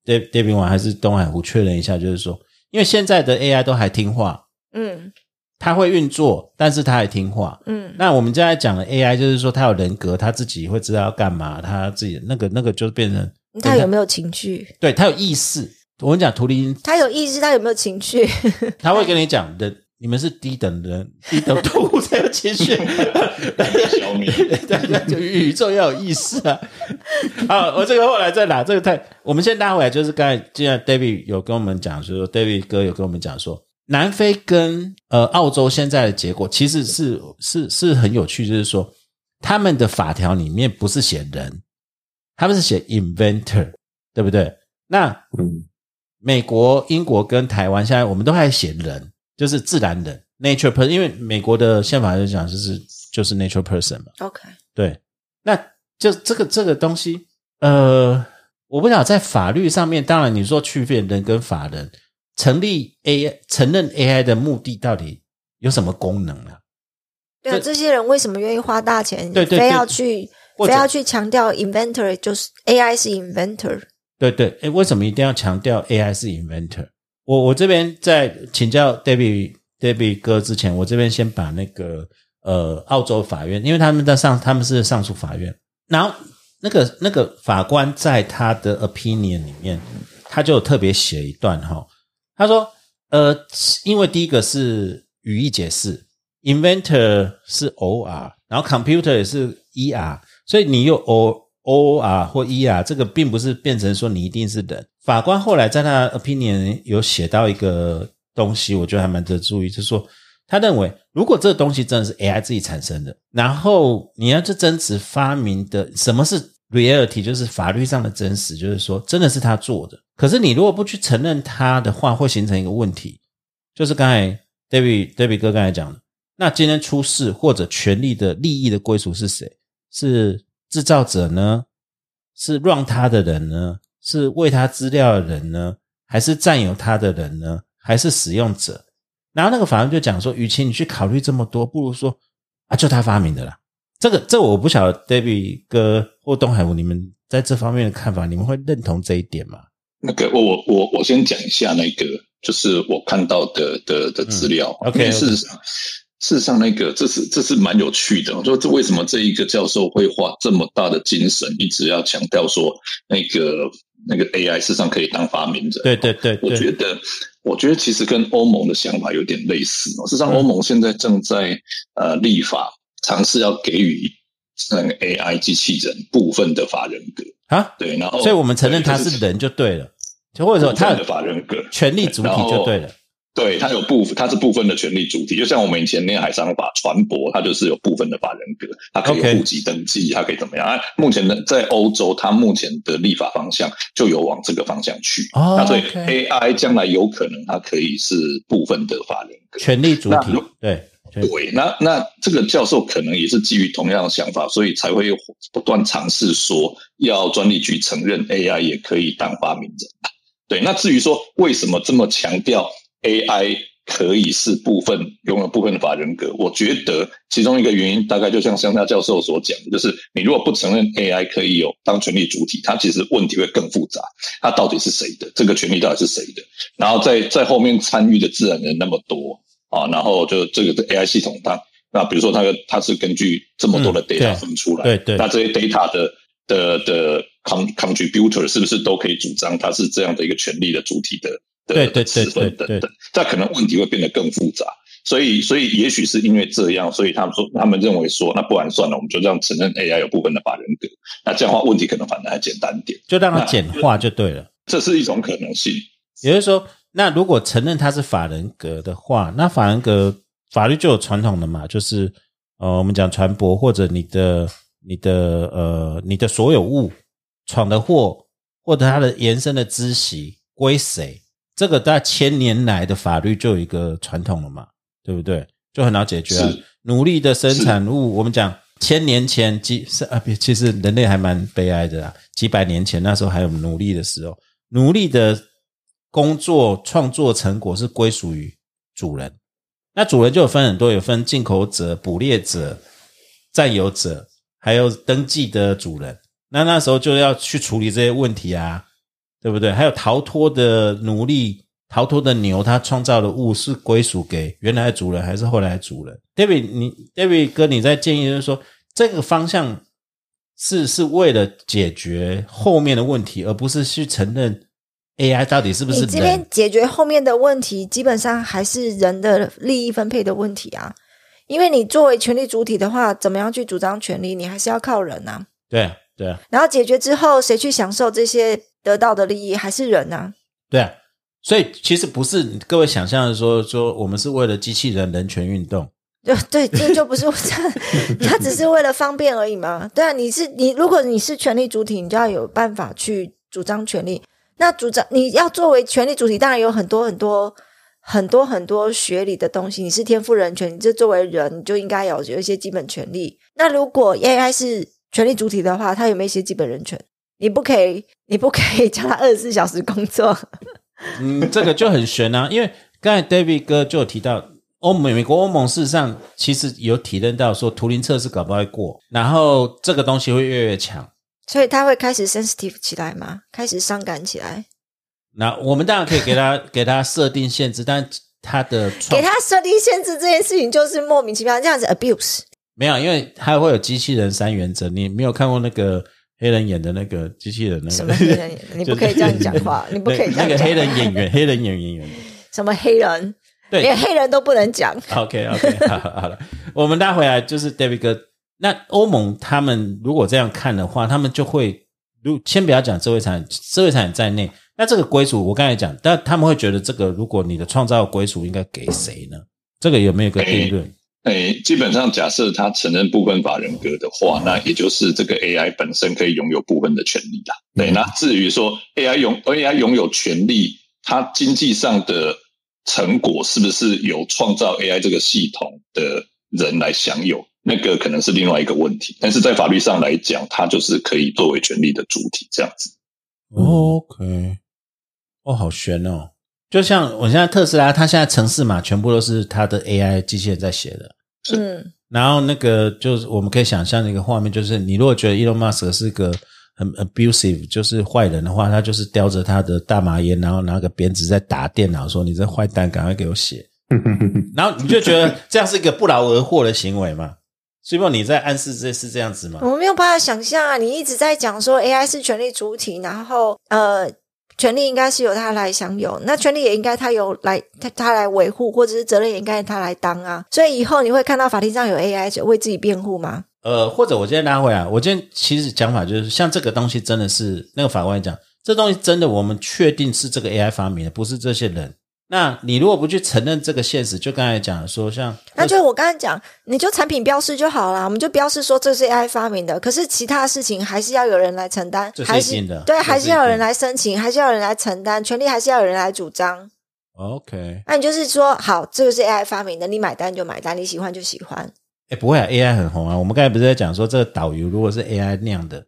Dave David 王还是东海湖确认一下，就是说，因为现在的 AI 都还听话，嗯，它会运作，但是它还听话，嗯，那我们现在讲的 AI 就是说，它有人格，它自己会知道要干嘛，它自己那个那个就变成它有没有情绪？对，它有意识。我跟你讲，图灵，他有意识，他有没有情绪？他会跟你讲的。你们是低等人，低等动物才有情绪。小米，就宇宙要有意识啊！好，我这个后来再拿这个太，我们先拉回来，就是刚才既然 David 有跟我们讲说，David 哥有跟我们讲说，南非跟呃澳洲现在的结果其实是是是很有趣，就是说他们的法条里面不是写人，他们是写 inventor，对不对？那嗯，美国、英国跟台湾现在我们都还写人。就是自然人，nature person，因为美国的宪法就讲就是就是 nature person 嘛。OK，对，那就这个这个东西，呃，我不知道在法律上面，当然你说区别人跟法人成立 AI 承认 AI 的目的到底有什么功能啊？对，这些人为什么愿意花大钱，对对，非要去非要去强调 inventor，就是 AI 是 inventor？对对，哎，为什么一定要强调 AI 是 inventor？我我这边在请教 David David 哥之前，我这边先把那个呃澳洲法院，因为他们在上他们是上诉法院，然后那个那个法官在他的 opinion 里面，他就特别写一段哈，他说呃，因为第一个是语义解释，inventor 是 or，然后 computer 也是 er，所以你有 o or 或 er，这个并不是变成说你一定是人。法官后来在他 opinion 有写到一个东西，我觉得还蛮值得注意，就是说他认为，如果这个东西真的是 AI 自己产生的，然后你要去争执发明的什么是 reality，就是法律上的真实，就是说真的是他做的。可是你如果不去承认他的话，会形成一个问题，就是刚才 David David 哥刚才讲的，那今天出事或者权利的利益的归属是谁？是制造者呢？是让他的人呢？是为他资料的人呢，还是占有他的人呢，还是使用者？然后那个法官就讲说，与其你去考虑这么多，不如说啊，就他发明的啦。这个，这我不晓得，David 哥或东海武，你们在这方面的看法，你们会认同这一点吗？那个，我我我我先讲一下那个，就是我看到的的的资料。OK，事实上，事实上，那个这是这是蛮有趣的。我说，这为什么这一个教授会花这么大的精神，一直要强调说那个。那个 AI 事实上可以当发明者，对对对，我觉得，我觉得其实跟欧盟的想法有点类似哦。事实上，欧盟现在正在呃立法，尝试要给予那个 AI 机器人部分的法人格啊，对，然后，所以我们承认他是人就对了，就或者说他的法人格权利主体就对了。对，它有部分，它是部分的权利主体，就像我们以前念海商法船舶，它就是有部分的法人格，它可以户籍登记，它可以怎么样？啊，目前的在欧洲，它目前的立法方向就有往这个方向去。那所以 AI 将来有可能它可以是部分的法人格，权利主体。对对，那那这个教授可能也是基于同样的想法，所以才会不断尝试说要专利局承认 AI 也可以当发明人。对，那至于说为什么这么强调？AI 可以是部分拥有部分的法人格，我觉得其中一个原因大概就像香大教授所讲，就是你如果不承认 AI 可以有当权利主体，它其实问题会更复杂。它到底是谁的？这个权利到底是谁的？然后在在后面参与的自然人那么多啊，然后就这个 AI 系统它那比如说它它是根据这么多的 data 分出来，对对，那这些 data 的的的 con contributor 是不是都可以主张他是这样的一个权利的主体的的的持分等等，这可能问题会变得更复杂。所以，所以也许是因为这样，所以他们说，他们认为说，那不然算了，我们就这样承认 AI 有部分的法人格，那这样的话问题可能反而还简单点，就让它简化就对了。这是一种可能性。也就是说，那如果承认它是法人格的话，那法人格法律就有传统的嘛，就是呃，我们讲船舶或者你的、你的呃、你的所有物闯的祸或者它的延伸的孳息归谁，这个在千年来的法律就有一个传统了嘛。对不对？就很好解决啊。奴隶的生产物，我们讲千年前几是啊，其实人类还蛮悲哀的啊。几百年前那时候还有奴隶的时候，奴隶的工作创作成果是归属于主人。那主人就有分很多，有分进口者、捕猎者、占有者，还有登记的主人。那那时候就要去处理这些问题啊，对不对？还有逃脱的奴隶。逃脱的牛，它创造的物是归属给原来的主人还是后来的主人？David，你 David 哥，你在建议就是说，这个方向是是为了解决后面的问题，而不是去承认 AI 到底是不是？你这边解决后面的问题，基本上还是人的利益分配的问题啊。因为你作为权力主体的话，怎么样去主张权利，你还是要靠人啊。对对啊。然后解决之后，谁去享受这些得到的利益，还是人啊？对啊。所以其实不是各位想象的说说我们是为了机器人人权运动，对对，这就不是这，他只是为了方便而已嘛。对啊，你是你，如果你是权力主体，你就要有办法去主张权利。那主张你要作为权力主体，当然有很多很多很多很多学理的东西。你是天赋人权，你这作为人，你就应该有有一些基本权利。那如果 AI 是权力主体的话，他有没有一些基本人权？你不可以，你不可以叫他二十四小时工作。嗯，这个就很悬啊，因为刚才 David 哥就有提到，欧美美国欧盟事实上其实有体认到说图灵测试搞不会过，然后这个东西会越来越强，所以他会开始 sensitive 起来吗？开始伤感起来？那我们当然可以给他给他设定限制，但他的给他设定限制这件事情就是莫名其妙这样子 abuse，没有，因为他会有机器人三原则，你没有看过那个？黑人演的那个机器人，那个什么黑人演？你不可以这样讲话，你不可以这样。那个黑人演员，黑人演员演员，什么黑人？对，连黑人都不能讲。OK OK，好好了，我们待回来就是 David 哥。那欧盟他们如果这样看的话，他们就会，如先不要讲智慧产智慧产在内，那这个归属我刚才讲，但他们会觉得这个，如果你的创造归属应该给谁呢？这个有没有个定论？诶，基本上假设他承认部分法人格的话，那也就是这个 AI 本身可以拥有部分的权利啦。对，那至于说 AI 拥 AI 拥有权利，它经济上的成果是不是由创造 AI 这个系统的人来享有，那个可能是另外一个问题。但是在法律上来讲，它就是可以作为权利的主体这样子。OK，哦，好悬哦。就像我现在特斯拉，它现在城市码全部都是它的 AI 机器人在写的。嗯，然后那个就是我们可以想象的一个画面，就是你如果觉得 Elon Musk 是个很 abusive，就是坏人的话，他就是叼着他的大麻烟，然后拿个鞭子在打电脑，说你这坏蛋，赶快给我写。然后你就觉得这样是一个不劳而获的行为嘛？所以你在暗示这是这样子吗？我没有办法想象啊！你一直在讲说 AI 是权力主体，然后呃。权利应该是由他来享有，那权利也应该他有来他他来维护，或者是责任也应该他来当啊。所以以后你会看到法庭上有 AI 为自己辩护吗？呃，或者我今天拉回来，我今天其实讲法就是，像这个东西真的是那个法官讲，这东西真的我们确定是这个 AI 发明的，不是这些人。那你如果不去承认这个现实，就刚才讲说，像那就我刚才讲，你就产品标示就好啦，我们就标示说这是 AI 发明的。可是其他事情还是要有人来承担，还是对，还是要有人来申请，还是要有人来承担，权利还是要有人来主张。OK，那你就是说，好，这个是 AI 发明的，你买单就买单，你喜欢就喜欢。哎，不会啊，AI 很红啊。我们刚才不是在讲说，这个导游如果是 AI 酿的。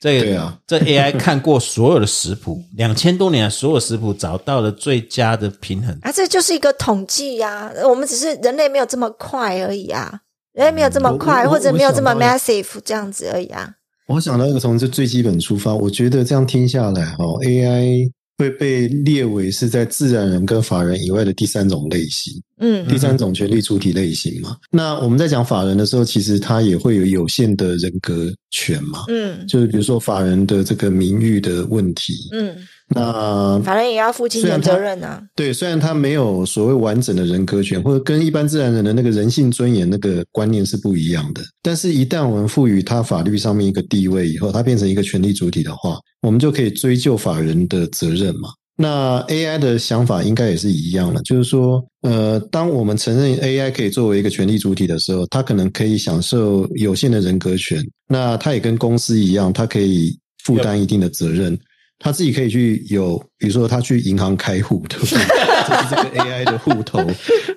这个这 AI 看过所有的食谱，两千多年所有食谱找到了最佳的平衡啊！这就是一个统计呀，我们只是人类没有这么快而已啊，人类没有这么快，或者没有这么 massive 这样子而已啊。我想到一个从这最基本出发，我觉得这样听下来，哈，AI 会被列为是在自然人跟法人以外的第三种类型。嗯第三种权利主体类型嘛。那我们在讲法人的时候，其实他也会有有限的人格权嘛，嗯就是比如说法人的这个名誉的问题。嗯，那法人也要负侵权责任啊。对，虽然他没有所谓完整的人格权，或者跟一般自然人的那个人性尊严那个观念是不一样的，但是，一旦我们赋予他法律上面一个地位以后，他变成一个权利主体的话，我们就可以追究法人的责任嘛。那 AI 的想法应该也是一样的，就是说，呃，当我们承认 AI 可以作为一个权利主体的时候，它可能可以享受有限的人格权，那它也跟公司一样，它可以负担一定的责任。他自己可以去有，比如说他去银行开户，对不对？这是这个 AI 的户头。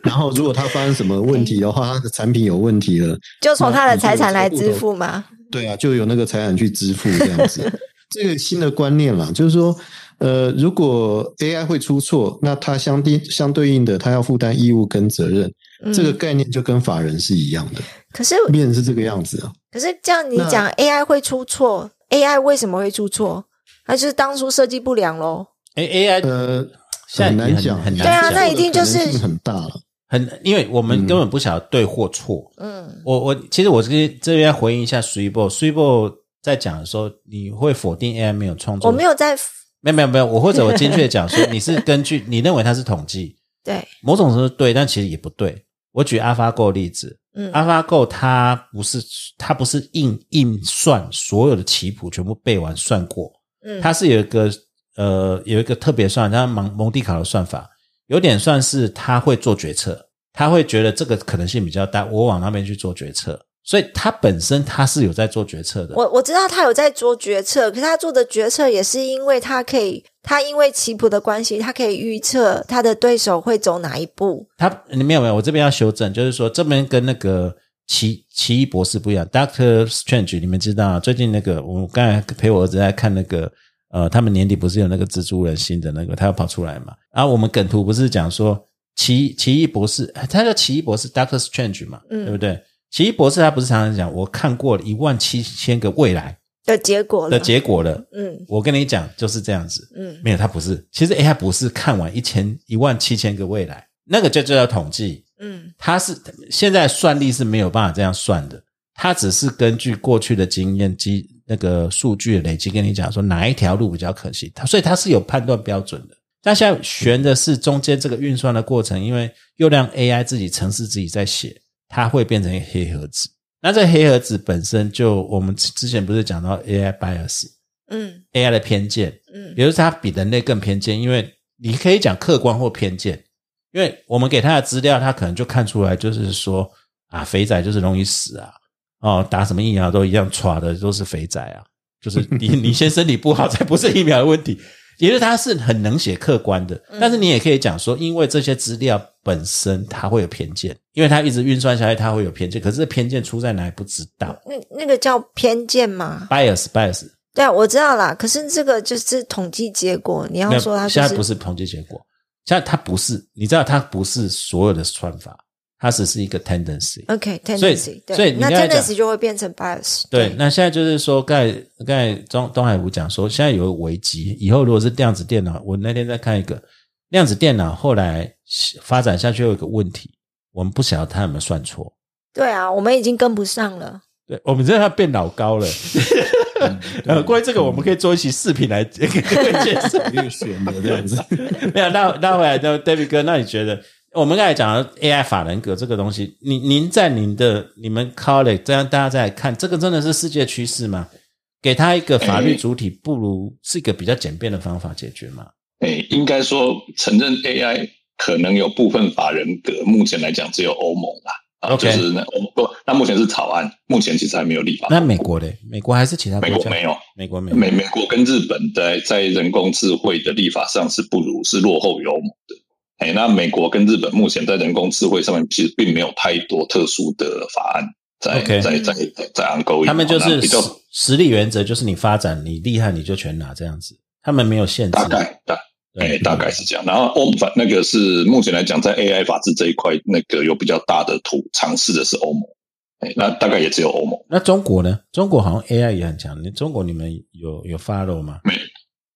然后，如果他发生什么问题的话，他的产品有问题了，就从他的财产来支付吗？对啊，就有那个财产去支付这样子。这个新的观念啦，就是说，呃，如果 AI 会出错，那它相对相对应的，它要负担义务跟责任。嗯这个概念就跟法人是一样的，可是变成是这个样子啊。可是这样你那讲 AI 会出错，AI 为什么会出错？那就是当初设计不良喽。哎，AI 呃，现在很难讲，很难对啊那一定就是很大了。很，因为我们根本不晓得对或错。嗯我我其实我这边这边要回应一下 s u i b o s u i b o 在讲的时候，你会否定 AI 没有创作？我没有在没有没有没有，我或者我精确地讲说，你是根据 你认为它是统计，对，某种程度对，但其实也不对。我举 AlphaGo 例子嗯，AlphaGo 它不是它不是硬硬算所有的棋谱全部背完算过，嗯，它是有一个呃有一个特别算，它蒙蒙地卡的算法，有点算是他会做决策，他会觉得这个可能性比较大，我往那边去做决策，所以他本身他是有在做决策的。我我知道他有在做决策，可是他做的决策也是因为他可以，他因为棋谱的关系，他可以预测他的对手会走哪一步。他你没有没有，我这边要修正，就是说这边跟那个奇奇异博士不一样。Doctor Strange，你们知道啊最近那个我刚才陪我儿子在看那个呃，他们年底不是有那个蜘蛛人新的那个，他要跑出来嘛？然后我们梗图不是讲说奇奇异博士，他叫奇异博士 Doctor Strange 嘛，嗯对不对？奇异博士他不是常常讲我看过一万七千个未来的结果的了，结果了，嗯我跟你讲就是这样子。嗯没有，他不是。其实 AI 不是看完一千一万七千个未来，那个就叫统计。嗯它是现在算力是没有办法这样算的，它只是根据过去的经验积那个数据的累积，跟你讲说哪一条路比较可行，它所以它是有判断标准的。但现在悬的是中间这个运算的过程，因为又让 AI 自己程式自己在写，它会变成一个黑盒子。那这黑盒子本身就我们之前不是讲到 AI bias，AI 嗯的偏见，嗯比如说它比人类更偏见，因为你可以讲客观或偏见，因为我们给他的资料，他可能就看出来，就是说啊，肥仔就是容易死啊，哦，打什么疫苗都一样，歘的都是肥仔啊，就是你 你先身体不好，才不是疫苗的问题。也就是他是很能写客观的，但是你也可以讲说，因为这些资料本身他会有偏见，因为他一直运算下来，他会有偏见，可是这偏见出在哪里不知道那那个叫偏见吗？，bias bias，对啊，我知道啦。可是这个就是统计结果，你要说它就是现在不是统计结果，现在它不是，你知道它不是所有的算法，它只是一个 tendency。OK 所以那 tendency 就会变成 bias。对，那现在就是说，刚才刚才东东海湖讲说，现在有个危机，以后如果是量子电脑，我那天在看一个量子电脑，后来发展下去有一个问题，我们不晓得它有没有算错。对啊，我们已经跟不上了。对，我们真的要变老高了。呃，关于这个，我们可以做一期视频来给各位介绍。越选的这样子。没有，那那回来就 David 哥，那你觉得我们刚才讲的 AI 法人格这个东西，您您在您的你们 colleague 这样大家再来看，这个真的是世界趋势吗？给他一个法律主体，不如是一个比较简便的方法解决吗？诶，应该说承认 AI 可能有部分法人格，目前来讲只有欧盟啦。就是那欧不，那目前是草案，目前其实还没有立法。那美国的？美国还是其他国家？美国没有，美国没有。美美国跟日本在在人工智慧的立法上是不如是落后于欧盟的。哎，那美国跟日本目前在人工智慧上面其实并没有太多特殊的法案在在在在在 ongoing，他们就是比较实实力原则，就是你发展你厉害你就全拿这样子，他们没有限制。大概哎，大概是这样。然后欧盟反那个是目前来讲，在 AI 法治这一块，那个有比较大的图尝试的是欧盟。哎，那大概也只有欧盟。那中国呢？中国好像 AI 也很强。你中国你们有有 follow 吗？没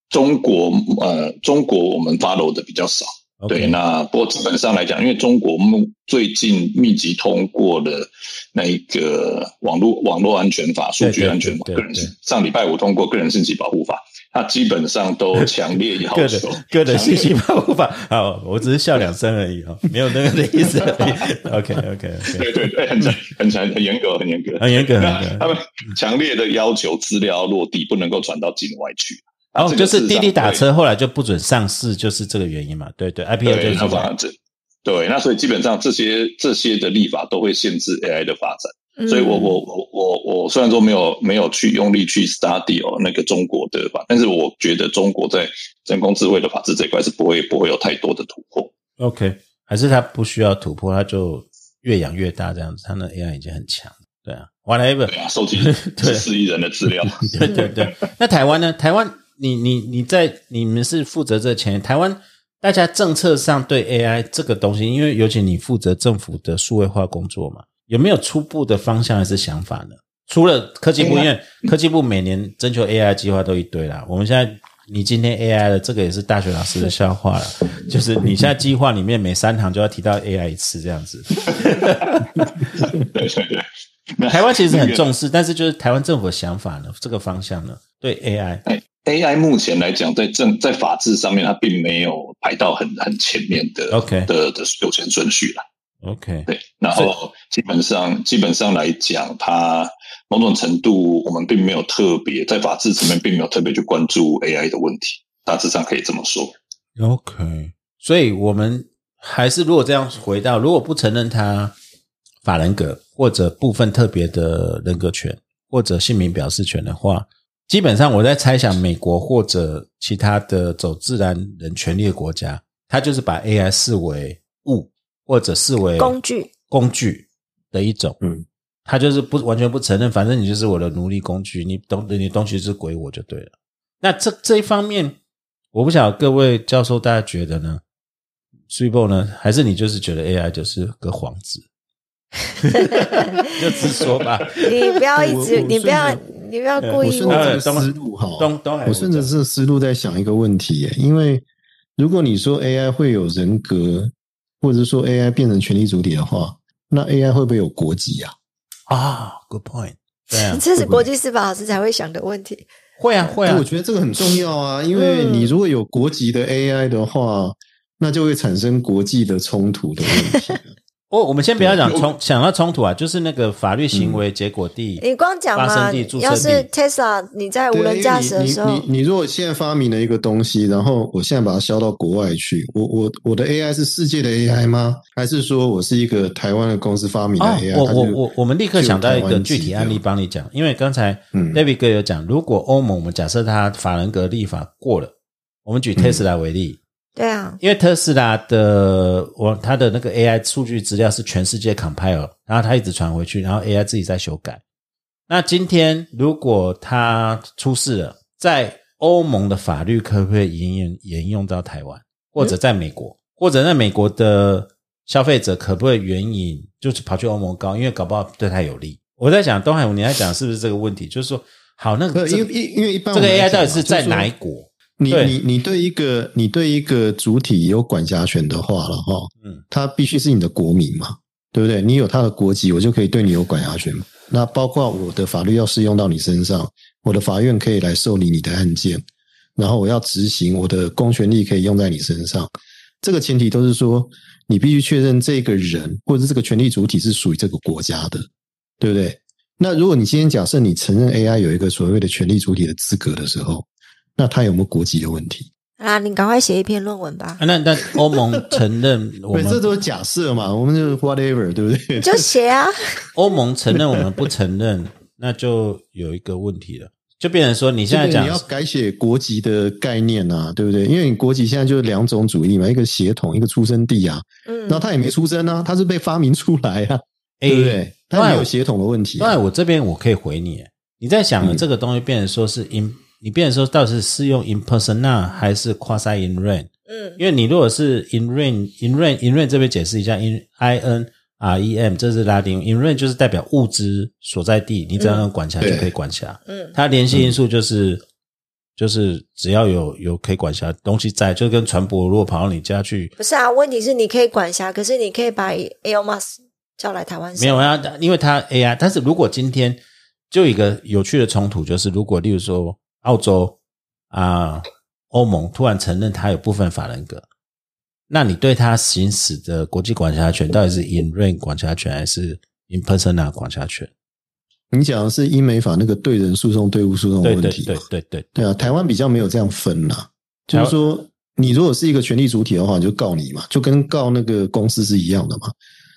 中国呃，中国我们 follow 的比较少。对，那不过基本上来讲，因为中国目最近密集通过了那一个网络网络安全法、数据安全法、对对对个人信上礼拜五通过个人信息保护法，它基本上都 强烈要求人个人信息保护法，好，我只是笑两声而已哈，没有那个的意思而已。OK OK OK，对对对，很强很强很严格很严格很严格很那严格他们强烈的要求资料落地，不能够传到境外去。哦，后就是滴滴打车后来就不准上市，就是这个原因嘛。对对，IPO 就是对，这个那反正这对，那所以基本上这些这些的立法都会限制 AI 的发展。嗯所以我我我我我虽然说没有没有去用力去 study 哦那个中国的法，但是我觉得中国在人工智慧的法治这一块是不会不会有太多的突破。OK，还是它不需要突破，它就越养越大这样子，它的 AI 已经很强。对啊，whatever 对。啊，收集四亿人的资料，对对对，那台湾呢？台湾，你你你在你们是负责这前，台湾大家政策上对 AI 这个东西，因为尤其你负责政府的数位化工作嘛，有没有初步的方向还是想法呢？除了科技部，因为科技部每年征求 AI 计划都一堆啦，我们现在。你今天 AI 的这个也是大学老师的笑话了，就是你现在计划里面每三堂就要提到 AI 一次这样子。对对对。那台湾其实很那个重视，但是就是台湾政府的想法呢，这个方向呢，对 AI，哎 AI 目前来讲，在政在法制上面，它并没有排到很很前面的 OK 的的优先顺序啦。OK，对，然后基本上基本上来讲，它某种程度我们并没有特别在法治层面并没有特别去关注 AI 的问题，大致上可以这么说。OK，所以我们还是如果这样回到，如果不承认它法人格或者部分特别的人格权或者姓名表示权的话，基本上我在猜想，美国或者其他的走自然人权利的国家，它就是把 AI 视为物或者视为工具。工具的一种，嗯，他就是不完全不承认，反正你就是我的奴隶工具，你东你东西是归我就对了。那这这一方面，我不晓得各位教授大家觉得呢？S u p e 呢，还是你就是觉得 AI 就是个幌子？就直说吧。你不要一直，你不要，你不要故意我意顺着这个思路哈，东东海我顺着这个思路在想一个问题耶，因为如果你说 AI 会有人格，或者说 AI 变成权力主体的话，那 AI 会不会有国籍啊？啊，Good point。对啊，这是国际司法老师才会想的问题。会啊会啊哎我，觉得这个很重要啊，因为你如果有国籍的 AI 的话，那就会产生国际的冲突的问题。我我们先不要讲冲，想到冲突啊，就是那个法律行为结果地。你光讲发嘛要是 Tesla 你在无人驾驶的时候你，你你如果现在发明了一个东西，然后我现在把它销到国外去，我我我的 AI 是世界的 AI 吗？还是说我是一个台湾的公司发明的哦 AI？、，我我我我们立刻想到一个具体案例帮你讲，因为刚才嗯 David 哥有讲，如果欧盟我们假设它法人格立法过了，我们举 Tesla 为例，对啊，因为特斯拉的我它的那个 AI 数据资料是全世界 compile，然后它一直传回去，然后 AI 自己在修改。那今天如果它出事了，在欧盟的法律可不可以沿用沿用到台湾，或者在美国，或者在美国的消费者可不可以援引，就是跑去欧盟告，因为搞不好对他有利。我在想，东海，你在讲是不是这个问题？就是说，好，那个因为因因为一般这个 AI 到底是在哪一国？你你你对一个你对一个主体有管辖权的话了哈，嗯，他必须是你的国民嘛，对不对？你有他的国籍，我就可以对你有管辖权嘛。那包括我的法律要适用到你身上，我的法院可以来受理你的案件，然后我要执行我的公权力可以用在你身上。这个前提都是说，你必须确认这个人或者是这个权利主体是属于这个国家的，对不对？那如果你今天假设你承认 AI 有一个所谓的权利主体的资格的时候，那他有没有国籍的问题？啊，你赶快写一篇论文吧，啊，那那欧盟承认我对，们这都是假设嘛，我们就是 whatever，对不对？就写啊。欧盟承认我们不承认，那就有一个问题了，就变成说你现在讲你要改写国籍的概念啊，对不对？因为你国籍现在就是两种主义嘛，一个血统，一个出生地啊。嗯然后他也没出生啊，他是被发明出来啊，诶对不对？他有血统的问题、啊。当然，我这边我可以回你，你在想这个东西变成说是 in，你变成说到底是适用 in persona 还是 quasi in rem？嗯因为你如果是 in rain in rem in rem 这边解释一下 in i n r e m 这是拉丁 in rain 就是代表物质所在地，你只要能管辖就可以管辖。嗯它联系因素就是就是只要有有可以管辖的东西在，就跟船舶如果跑到你家去，不是啊，问题是你可以管辖，可是你可以把 Elon Musk 叫来台湾省，没有啊，因为它 AI，但是如果今天就一个有趣的冲突，就是如果例如说澳洲啊、欧盟突然承认他有部分法人格，那你对他行使的国际管辖权到底是 in rein 管辖权还是 in persona 管辖权？你讲的是英美法那个对人诉讼、对物诉讼问题。对对对对对啊，台湾比较没有这样分啦，就是说，你如果是一个权利主体的话，就告你嘛，就跟告那个公司是一样的嘛。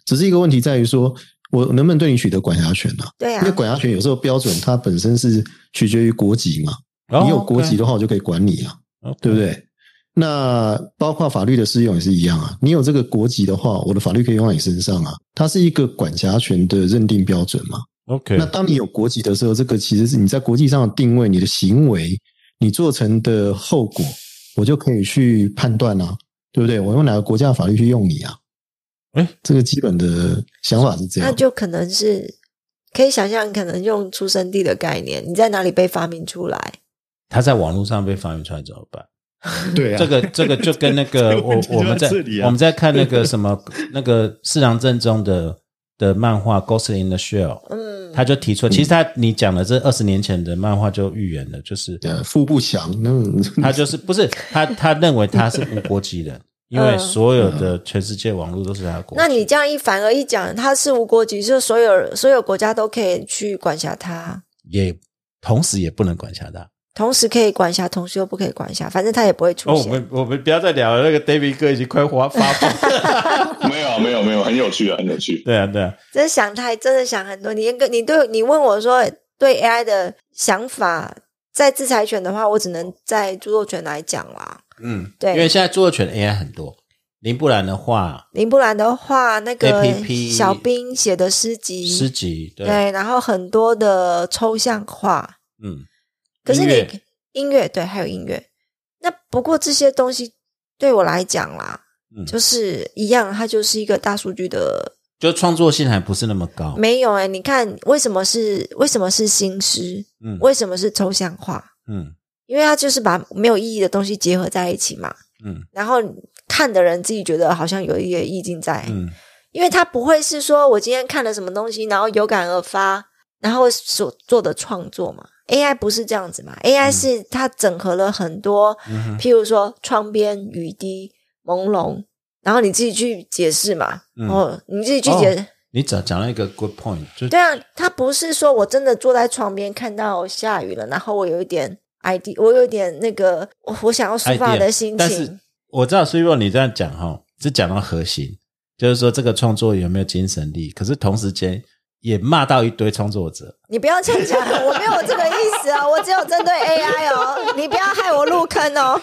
只是一个问题在于说，我能不能对你取得管辖权呢、对啊。因为啊，管辖权有时候标准它本身是取决于国籍嘛，哦你有国籍的话，我就可以管你啊，OK 对不对？那包括法律的适用也是一样啊，你有这个国籍的话，我的法律可以用在你身上啊，它是一个管辖权的认定标准嘛。OK，那当你有国籍的时候，这个其实是你在国际上的定位，你的行为，你做成的后果，我就可以去判断啊，对不对？我用哪个国家的法律去用你啊？哎，这个基本的想法是这样。那就可能是可以想象，可能用出生地的概念，你在哪里被发明出来？它在网络上被发明出来怎么办？对啊。这个这个就跟那个 我我们在在啊。我们在看那个什么那个四郎正宗的的漫画《Ghost in the Shell》，嗯，他就提出，其实他你讲的这二十年前的漫画就预言了，就是呃，富不祥，嗯。他就是不是他他认为他是无国籍人，因为所有的全世界网络都是他的。那你这样一反而一讲，他是无国籍，就所有所有国家都可以去管辖他，也同时也不能管辖他。同时可以管辖，同时又不可以管辖，反正他也不会出哦，我现。们我们不要再聊了，那个 David 哥已经快发发疯。没有没有没有，很有趣啊，很有趣。对啊对啊，真的想太，真的想很多。你跟你对你问我说对 AI 的想法，在制裁权的话，我只能在著作权来讲啦。嗯，对因为现在著作权 AI 很多，林布兰的话林布兰的话，那个小兵写的诗集，诗集，对，对，然后很多的抽象画，嗯，可是你音乐对，还有音乐。那不过这些东西对我来讲啦，嗯就是一样，它就是一个大数据的就创作性还不是那么高。没有哎、你看为什么是为什么是新诗？嗯为什么是抽象化？嗯因为它就是把没有意义的东西结合在一起嘛。嗯然后看的人自己觉得好像有一些意境在，嗯因为它不会是说我今天看了什么东西，然后有感而发，然后所做的创作嘛。AI 不是这样子嘛，AI 是它整合了很多，嗯譬如说窗边、雨滴、朦胧，然后你自己去解释嘛。嗯哦，你自己去解释。哦你讲讲了一个 good point，就对啊，它不是说我真的坐在窗边看到下雨了，然后我有一点 ID，我有一点那个我我想要抒发的心但是情。我知道，所以说你这样讲哈，是讲到核心，就是说这个创作有没有精神力，可是同时间也骂到一堆创作者。你不要这样讲，我没有这个意思啊，我只有针对 AI 哦，你不要害我入坑哦。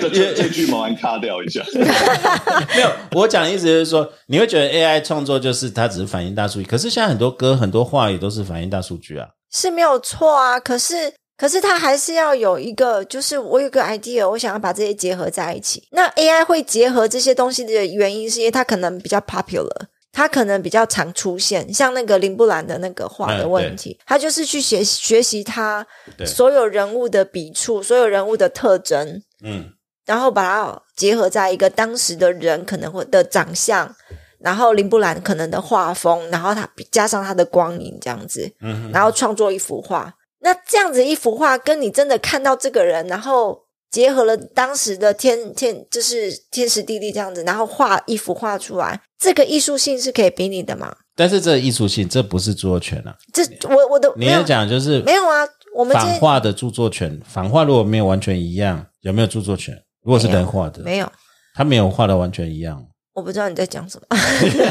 这这这句麻烦卡掉一下。没有，我讲的意思就是说，你会觉得 AI 创作就是它只是反映大数据，可是现在很多歌、很多话也都是反映大数据啊。是没有错啊，可是可是它还是要有一个，就是我有个 idea，我想要把这些结合在一起。那 AI 会结合这些东西的原因，是因为它可能比较 popular。它可能比较常出现，像那个林布兰的那个画的问题，他就是去学学习他所有人物的笔触，所有人物的特征，嗯。然后把它结合在一个当时的人可能会的长相，然后林布兰可能的画风，然后他加上他的光影这样子，嗯，然后创作一幅画。那这样子一幅画，跟你真的看到这个人，然后结合了当时的天天，就是天时地利这样子，然后画一幅画出来，这个艺术性是可以比拟的嘛？但是这艺术性，这不是著作权啊。这我我的你要讲就是没有啊，我们仿画的著作权，仿画如果没有完全一样，有没有著作权？如果是人画的，没有，他没有画的完全一样，我不知道你在讲什么。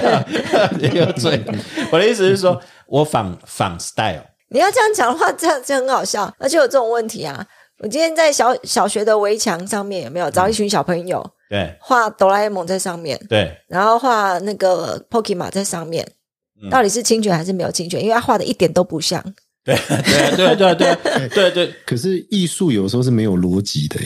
你有罪。我的意思是说，我仿仿 style，你要这样讲的话，这样这样很好笑，而且有这种问题啊。我今天在小小学的围墙上面有没有找一群小朋友对画哆啦 A 梦在上面，对，然后画那个 Pokemon 在上面，嗯到底是侵权还是没有侵权？因为他画的一点都不像。对对对对对对对，可是艺术有时候是没有逻辑的，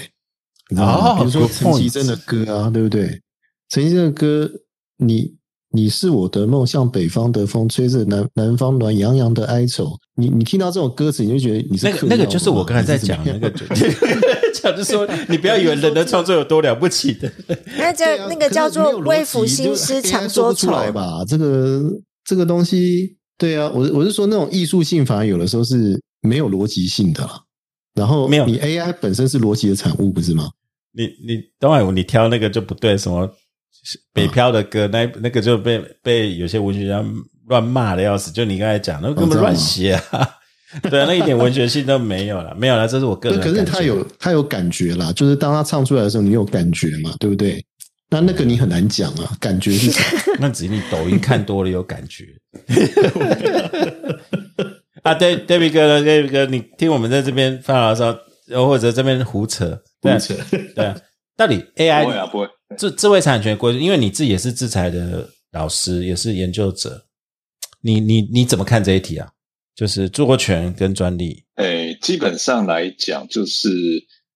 你知道吗？哦比如说陈绮贞的歌啊，对不对？陈绮贞的歌，你你是我的梦，像北方的风，吹着南南方暖洋洋的哀愁。你你听到这种歌词，你就觉得你是那个那个就是我刚才在讲那个，讲 就是说，你不要以为人的创作有多了不起的，那叫那个叫做微服心思强说出来吧。这个这个东西，对啊，我我是说那种艺术性，反而有的时候是没有逻辑性的。然后没有，你 AI 本身是逻辑的产物，不是吗？你你等会你挑那个就不对，什么北漂的歌，那那个就被被有些文学家乱骂的要死。就你刚才讲，那根本乱写啊，对啊，那一点文学性都没有了，没有了。这是我个人，可是他有他有感觉啦，就是当他唱出来的时候，你有感觉嘛，对不对？那那个你很难讲啊，感觉是 那只是你抖音看多了有感觉。啊，对，David 哥，David 哥，你听我们在这边发牢骚，或者这边胡扯。胡扯，对啊，到底 AI 不会啊，不会。智智慧产权规，因为你自己也是制裁的老师，也是研究者，你你你怎么看这一题啊？就是著作权跟专利。诶，基本上来讲，就是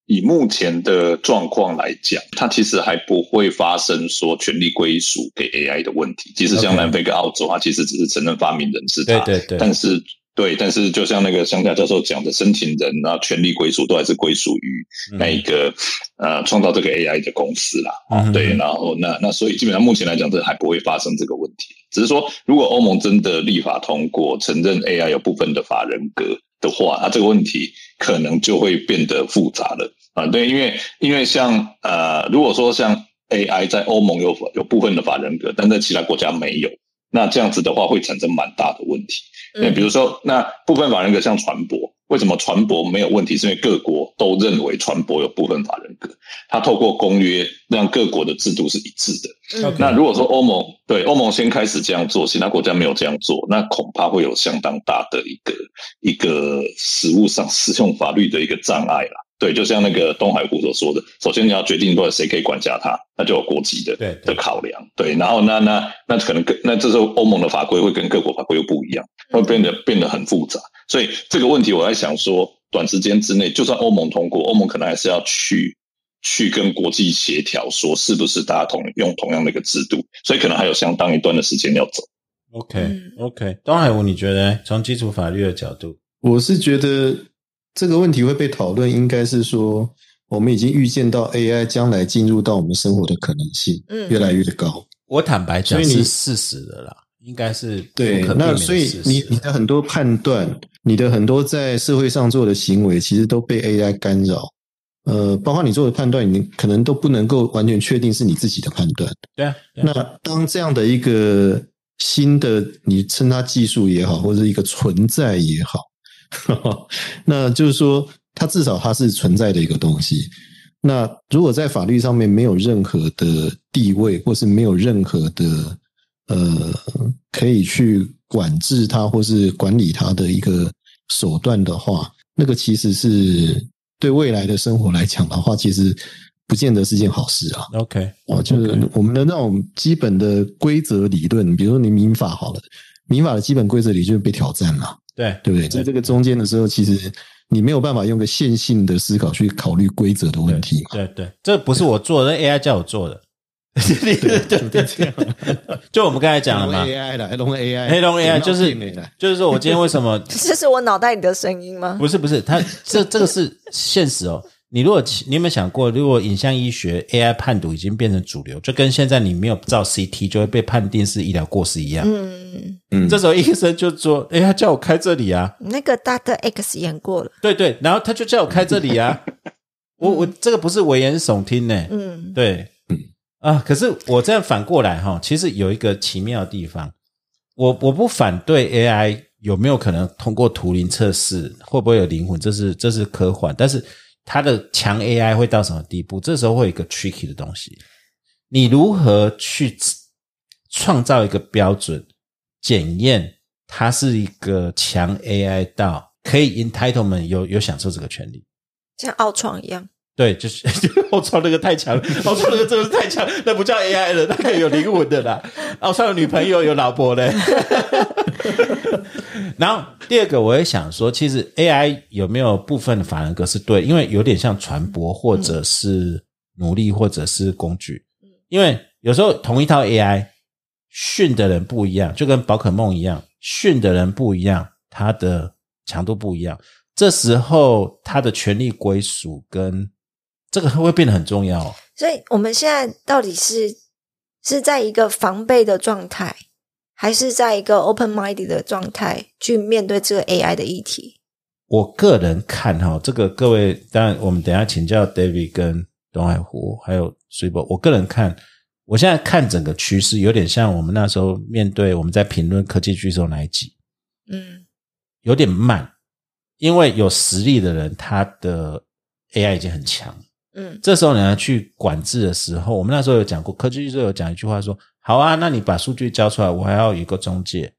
以目前的状况来讲，它其实还不会发生说权利归属给 AI 的问题。其实像南非跟澳洲，它其实只是承认发明人是他，对对对，但是。对，但是就像那个乡下教授讲的，申请人啊，权利归属都还是归属于那一个呃创造这个 AI 的公司啦。啊，对，然后那那所以基本上目前来讲，这还不会发生这个问题。只是说，如果欧盟真的立法通过承认 AI 有部分的法人格的话，那这个问题可能就会变得复杂了啊。对，因为因为像呃，如果说像 AI 在欧盟有有部分的法人格，但在其他国家没有，那这样子的话会产生蛮大的问题。对，比如说，那部分法人格像船舶，为什么船舶没有问题？是因为各国都认为船舶有部分法人格，它透过公约让各国的制度是一致的。那如果说欧盟对欧盟先开始这样做，其他国家没有这样做，那恐怕会有相当大的一个一个实物上使用法律的一个障碍啦。对，就像那个东海湖所说的，首先你要决定到底谁可以管辖它，那就有国籍的的考量。对，然后那那那可能跟那这时候欧盟的法规会跟各国法规又不一样，会变得变得很复杂。所以这个问题我在想说，短时间之内，就算欧盟通过，欧盟可能还是要去去跟国际协调，说是不是大家同用同样的一个制度，所以可能还有相当一段的时间要走。OK OK，东海湖，你觉得从基础法律的角度，我是觉得。这个问题会被讨论，应该是说我们已经预见到 AI 将来进入到我们生活的可能性，嗯，越来越高。我坦白讲，是事实的啦，应该是对。那所以你你的很多判断，你的很多在社会上做的行为，其实都被 AI 干扰。呃，包括你做的判断，你可能都不能够完全确定是你自己的判断。对啊。那当这样的一个新的，你称它技术也好，或者一个存在也好。那就是说，它至少它是存在的一个东西。那如果在法律上面没有任何的地位，或是没有任何的呃可以去管制它或是管理它的一个手段的话，那个其实是对未来的生活来讲的话，其实不见得是件好事啊。OK，哦，就是我们的那种基本的规则理论，比如说你民法好了，民法的基本规则理论被挑战了。对对不对？在这个中间的时候，其实你没有办法用个线性的思考去考虑规则的问题嘛？对对，这不是我做的，AI 叫我做的。对对对，就我们刚才讲了嘛，AI 的黑龙 AI，黑龙 AI 就是就是说我今天为什么？这是我脑袋里的声音吗？不是不是，它这这个是现实哦。你如果你有没有想过，如果影像医学 AI 判读已经变成主流，就跟现在你没有照 CT 就会被判定是医疗过失一样。嗯嗯，这时候医生就说：“哎，他叫我开这里啊。”那个 Doctor X 演过了。对对，然后他就叫我开这里啊。我我这个不是危言耸听呢。嗯，对，嗯啊，可是我这样反过来哈，其实有一个奇妙的地方，我我不反对 AI 有没有可能通过图灵测试，会不会有灵魂？这是这是科幻，但是。它的强 AI 会到什么地步？这时候会有一个 tricky 的东西，你如何去创造一个标准检验它是一个强 AI 到可以 entitlement 有有享受这个权利，像奥创一样。对，就是奥创那个太强了，奥创那个真的是太强，那不叫 AI 了，那个有灵魂的啦。奥创有女朋友有老婆嘞。然后第二个，我也想说，其实 AI 有没有部分的法人格是对，因为有点像传播，或者是奴隶，或者是工具。因为有时候同一套 AI 训的人不一样，就跟宝可梦一样，训的人不一样，他的强度不一样。这时候他的权力归属跟这个会变得很重要哦。所以我们现在到底是是在一个防备的状态，还是在一个 open minded 的状态去面对这个 AI 的议题？我个人看哈，这个各位，当然我们等一下请教 David 跟东海湖还有水波。我个人看，我现在看整个趋势有点像我们那时候面对我们在评论科技巨兽那一集，嗯有点慢，因为有实力的人他的 AI 已经很强，嗯这时候你要去管制的时候，我们那时候有讲过，科技巨兽有讲一句话说：好啊，那你把数据交出来，我还要有一个中介，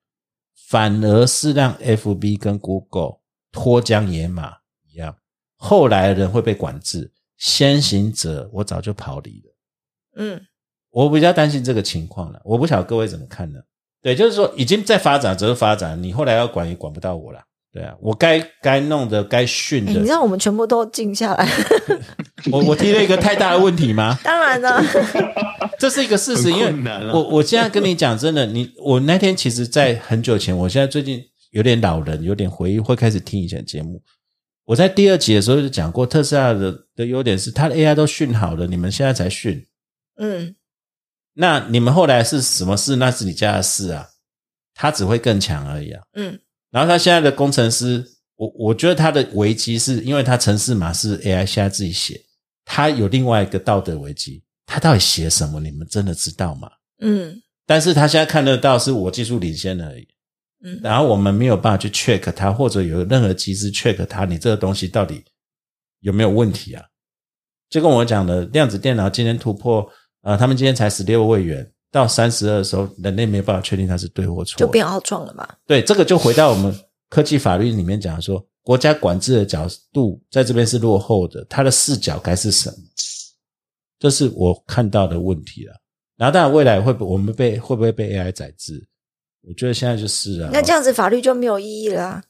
反而是让 FB 跟 Google 脱缰野马一样，后来的人会被管制，先行者我早就跑离了。嗯我比较担心这个情况了，我不晓得各位怎么看呢？对，就是说已经在发展，只是发展，你后来要管也管不到我了。对啊，我该该弄的、该训的，你的，让我们全部都静下来。我我提了一个太大的问题吗？当然了，这是一个事实，因为我我现在跟你讲真的，你我那天其实，在很久前，我现在最近有点老人，有点回忆，会开始听以前节目。我在第二集的时候就讲过，特斯拉的的优点是它的 AI 都训好了，你们现在才训，嗯那你们后来是什么事？那是你家的事啊，它只会更强而已啊。嗯然后他现在的工程师，我我觉得他的危机是因为他城市码是 AI 现在自己写，他有另外一个道德危机，他到底写什么？你们真的知道吗？嗯但是他现在看得到是我技术领先而已，嗯然后我们没有办法去 check 它，或者有任何机制 check 它，你这个东西到底有没有问题啊？就跟我讲的，量子电脑今天突破，呃，他们今天才十六位元，到三十二的时候，人类没有办法确定它是对或错，就变奥创了嘛。对，这个就回到我们科技法律里面讲说，国家管制的角度在这边是落后的，它的视角该是什么？这是我看到的问题了。然后当然未来会不我们被会不会被 AI 宰制？我觉得现在就是啊，那这样子法律就没有意义了啊、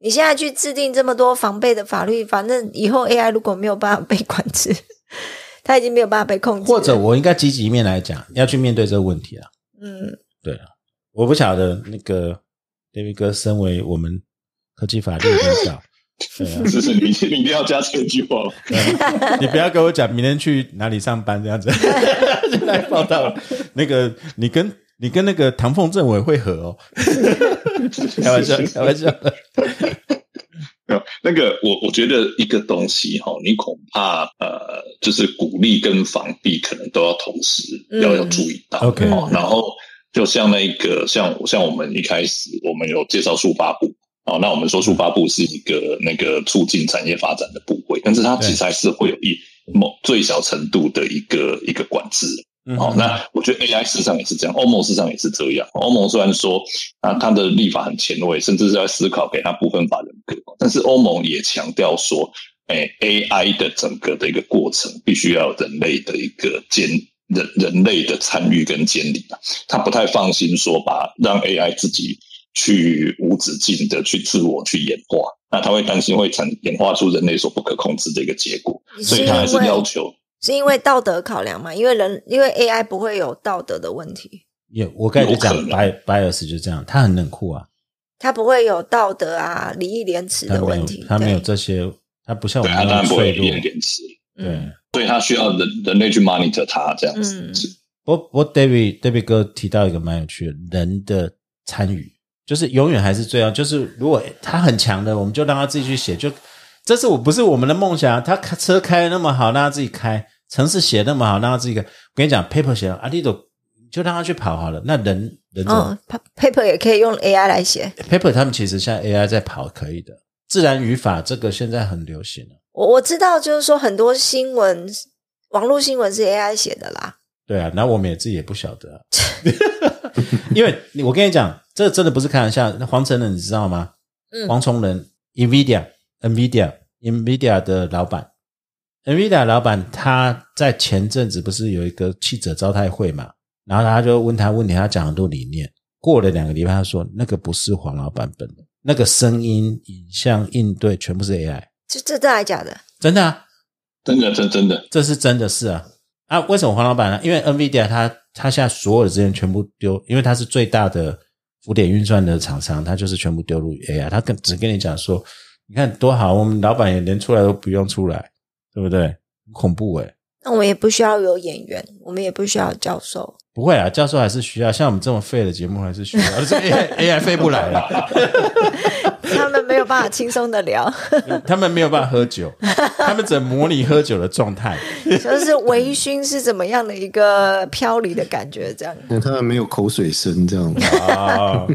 你现在去制定这么多防备的法律，反正以后 AI 如果没有办法被管制，它已经没有办法被控制。或者我应该积极面来讲，要去面对这个问题啊。嗯，对啊，我不晓得那个 David 哥身为我们科技法律领导，对啊，是是，你你一定要加这句话。你不要跟我讲明天去哪里上班这样子，就来报道。那个你跟你跟那个唐凤政委会合哦，开玩笑，开玩笑。那个，我我觉得一个东西哈，你恐怕呃，就是鼓励跟防避可能都要同时嗯要要注意到。OK 哦，然后就像那个像像我们一开始我们有介绍速八部哦，那我们说速发部是一个那个促进产业发展的部会，但是它其实还是会有一某最小程度的一个一个管制。嗯哦，那我觉得 AI 事实上也是这样，欧盟事实上也是这样。欧盟虽然说啊，它的立法很前卫，甚至是在思考给它部分法人格，但是欧盟也强调说，哎，AI 的整个的一个过程必须要有人类的一个监人人类的参与跟监理啊，他不太放心说把让 AI 自己去无止境的去自我去演化，那他会担心会产演化出人类所不可控制的一个结果，所以他还是要求。是因为道德考量嘛？因为人因为 AI 不会有道德的问题，也我刚才就讲 bias 就是这样，他很冷酷啊，他不会有道德啊、礼义廉耻的问题。他没有这些，他不像我对，们那他当然不会么脆弱。练廉耻，对嗯，所以他需要人人类去 monitor 他这样子。嗯是不不过 David David 哥提到一个蛮有趣的，人的参与就是永远还是最要，就是如果他很强的，我们就让他自己去写，就这是我不是我们的梦想。他开车开的那么好，让他自己开；城市写那么好，让他自己开。我跟你讲，paper 写阿弟都就让他去跑好了。那人人怎么、嗯，pa-，paper 也可以用 AI 来写。paper 他们其实现在 AI 在跑可以的，自然语法这个现在很流行了。我我知道，就是说很多新闻，网络新闻是 AI 写的啦。对啊，那我们也自己也不晓得、啊，因为你我跟你讲，这真的不是开玩笑。那黄成仁你知道吗？嗯黄崇仁，NVIDIA NVIDIA NVIDIA 的老板，NVIDIA 老板他在前阵子不是有一个记者招待会嘛，然后他就问他问题，他讲很多理念。过了两个礼拜，他说那个不是黄老板本人，那个声音、影像、应对全部是 AI，这这真的还假的？真的啊，真的，真真的，这是真的事啊。啊，为什么黄老板呢？因为 NVIDIA 他他现在所有的资源全部丢，因为他是最大的浮点运算的厂商，他就是全部丢入 AI。他跟只跟你讲说，你看多好，我们老板也连出来都不用出来，对不对？很恐怖诶、那我们也不需要有演员，我们也不需要教授。不会啊，教授还是需要，像我们这么废的节目还是需要，这 AI AI 飞不来了，他们没有办法轻松的聊，他们没有办法喝酒，他们只能模拟喝酒的状态。就是微醺是怎么样的一个飘离的感觉，这样。那他们没有口水声这样。哦，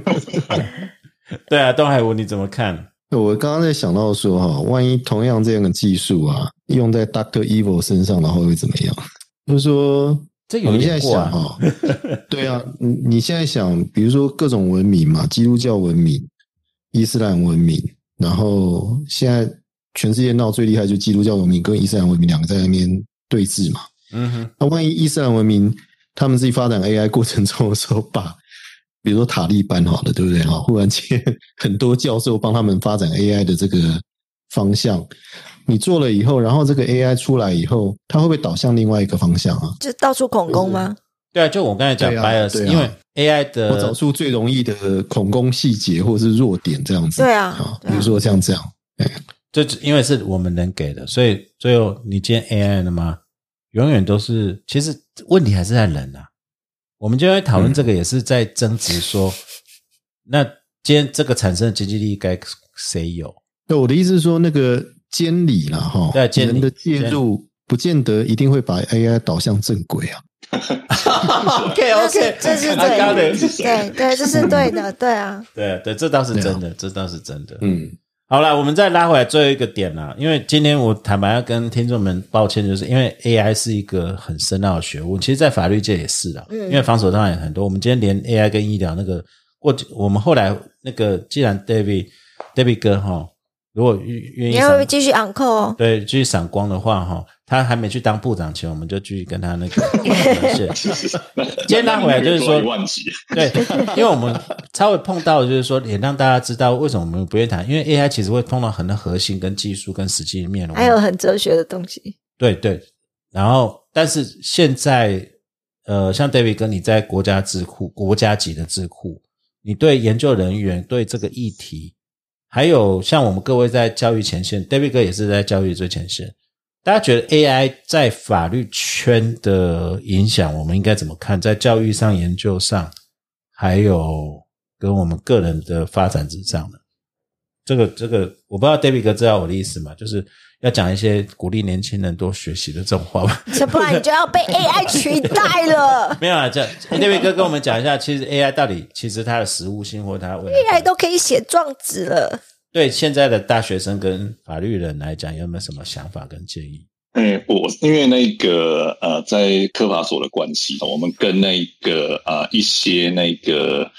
对啊，东海吴你怎么看？我刚刚在想到说哈，万一同样这样的技术啊，用在 Doctor Evil 身上的话会怎么样？就是说，这有你现在想哈，对啊，你你现在想，比如说各种文明嘛，基督教文明、伊斯兰文明，然后现在全世界闹最厉害就基督教文明跟伊斯兰文明两个在那边对峙嘛。嗯哼，那万一伊斯兰文明他们自己发展 AI 过程中的时候，把比如说塔利班好了，对不对？哈，忽然间很多教授帮他们发展 AI 的这个方向，你做了以后，然后这个 AI 出来以后，它会不会导向另外一个方向啊？就到处恐攻吗？对啊，就我刚才讲因为 AI 我找出最容易的恐攻细节或者是弱点这样子。对啊啊比如说像这样，就因为是我们能给的，所以最后你今天 AI 了吗？永远都是，其实问题还是在人啊。我们今天讨论这个，也是在争执说，那今天这个产生的经济利益该谁有？那我的意思是说，那个监理啦，哈，对监理人的介入不见得一定会把 AI 导向正轨啊。OK OK，这是对的，对对，这是对的，对啊。对对，这倒是真的，这倒是真的。嗯，好了，我们再拉回来最后一个点啦，因为今天我坦白要跟听众们抱歉，就是因为 AI 是一个很深奥的学问，其实，在法律界也是啊，嗯因为防守当然也很多。我们今天连 AI 跟医疗那个过，我们后来那个，既然 David David 哥哈，如果愿愿意你要继续哦？对继续闪光的话哈，他还没去当部长前，我们就继续跟他那个谢谢。今天他回来就是说对，因为我们稍微碰到就是说，也让大家知道为什么我们不愿意谈，因为 AI 其实会碰到很多核心跟技术跟实际面。还有很哲学的东西。对对，然后但是现在呃，像 David 哥，你在国家智库、国家级的智库，你对研究人员对这个议题，还有像我们各位在教育前线，David 哥也是在教育最前线。大家觉得 AI 在法律圈的影响，我们应该怎么看？在教育上、研究上，还有跟我们个人的发展之上呢？这个这个，我不知道 David 哥知道我的意思吗？就是要讲一些鼓励年轻人多学习的这种话吧。这不然你就要被 AI 取代了 没有啊，这 David 哥跟我们讲一下，其实 AI 到底其实它的实物性或它未来，AI 都可以写状纸了。对现在的大学生跟法律人来讲，有没有什么想法跟建议？嗯，我因为那个呃，在科法所的关系，我们跟那个呃一些那个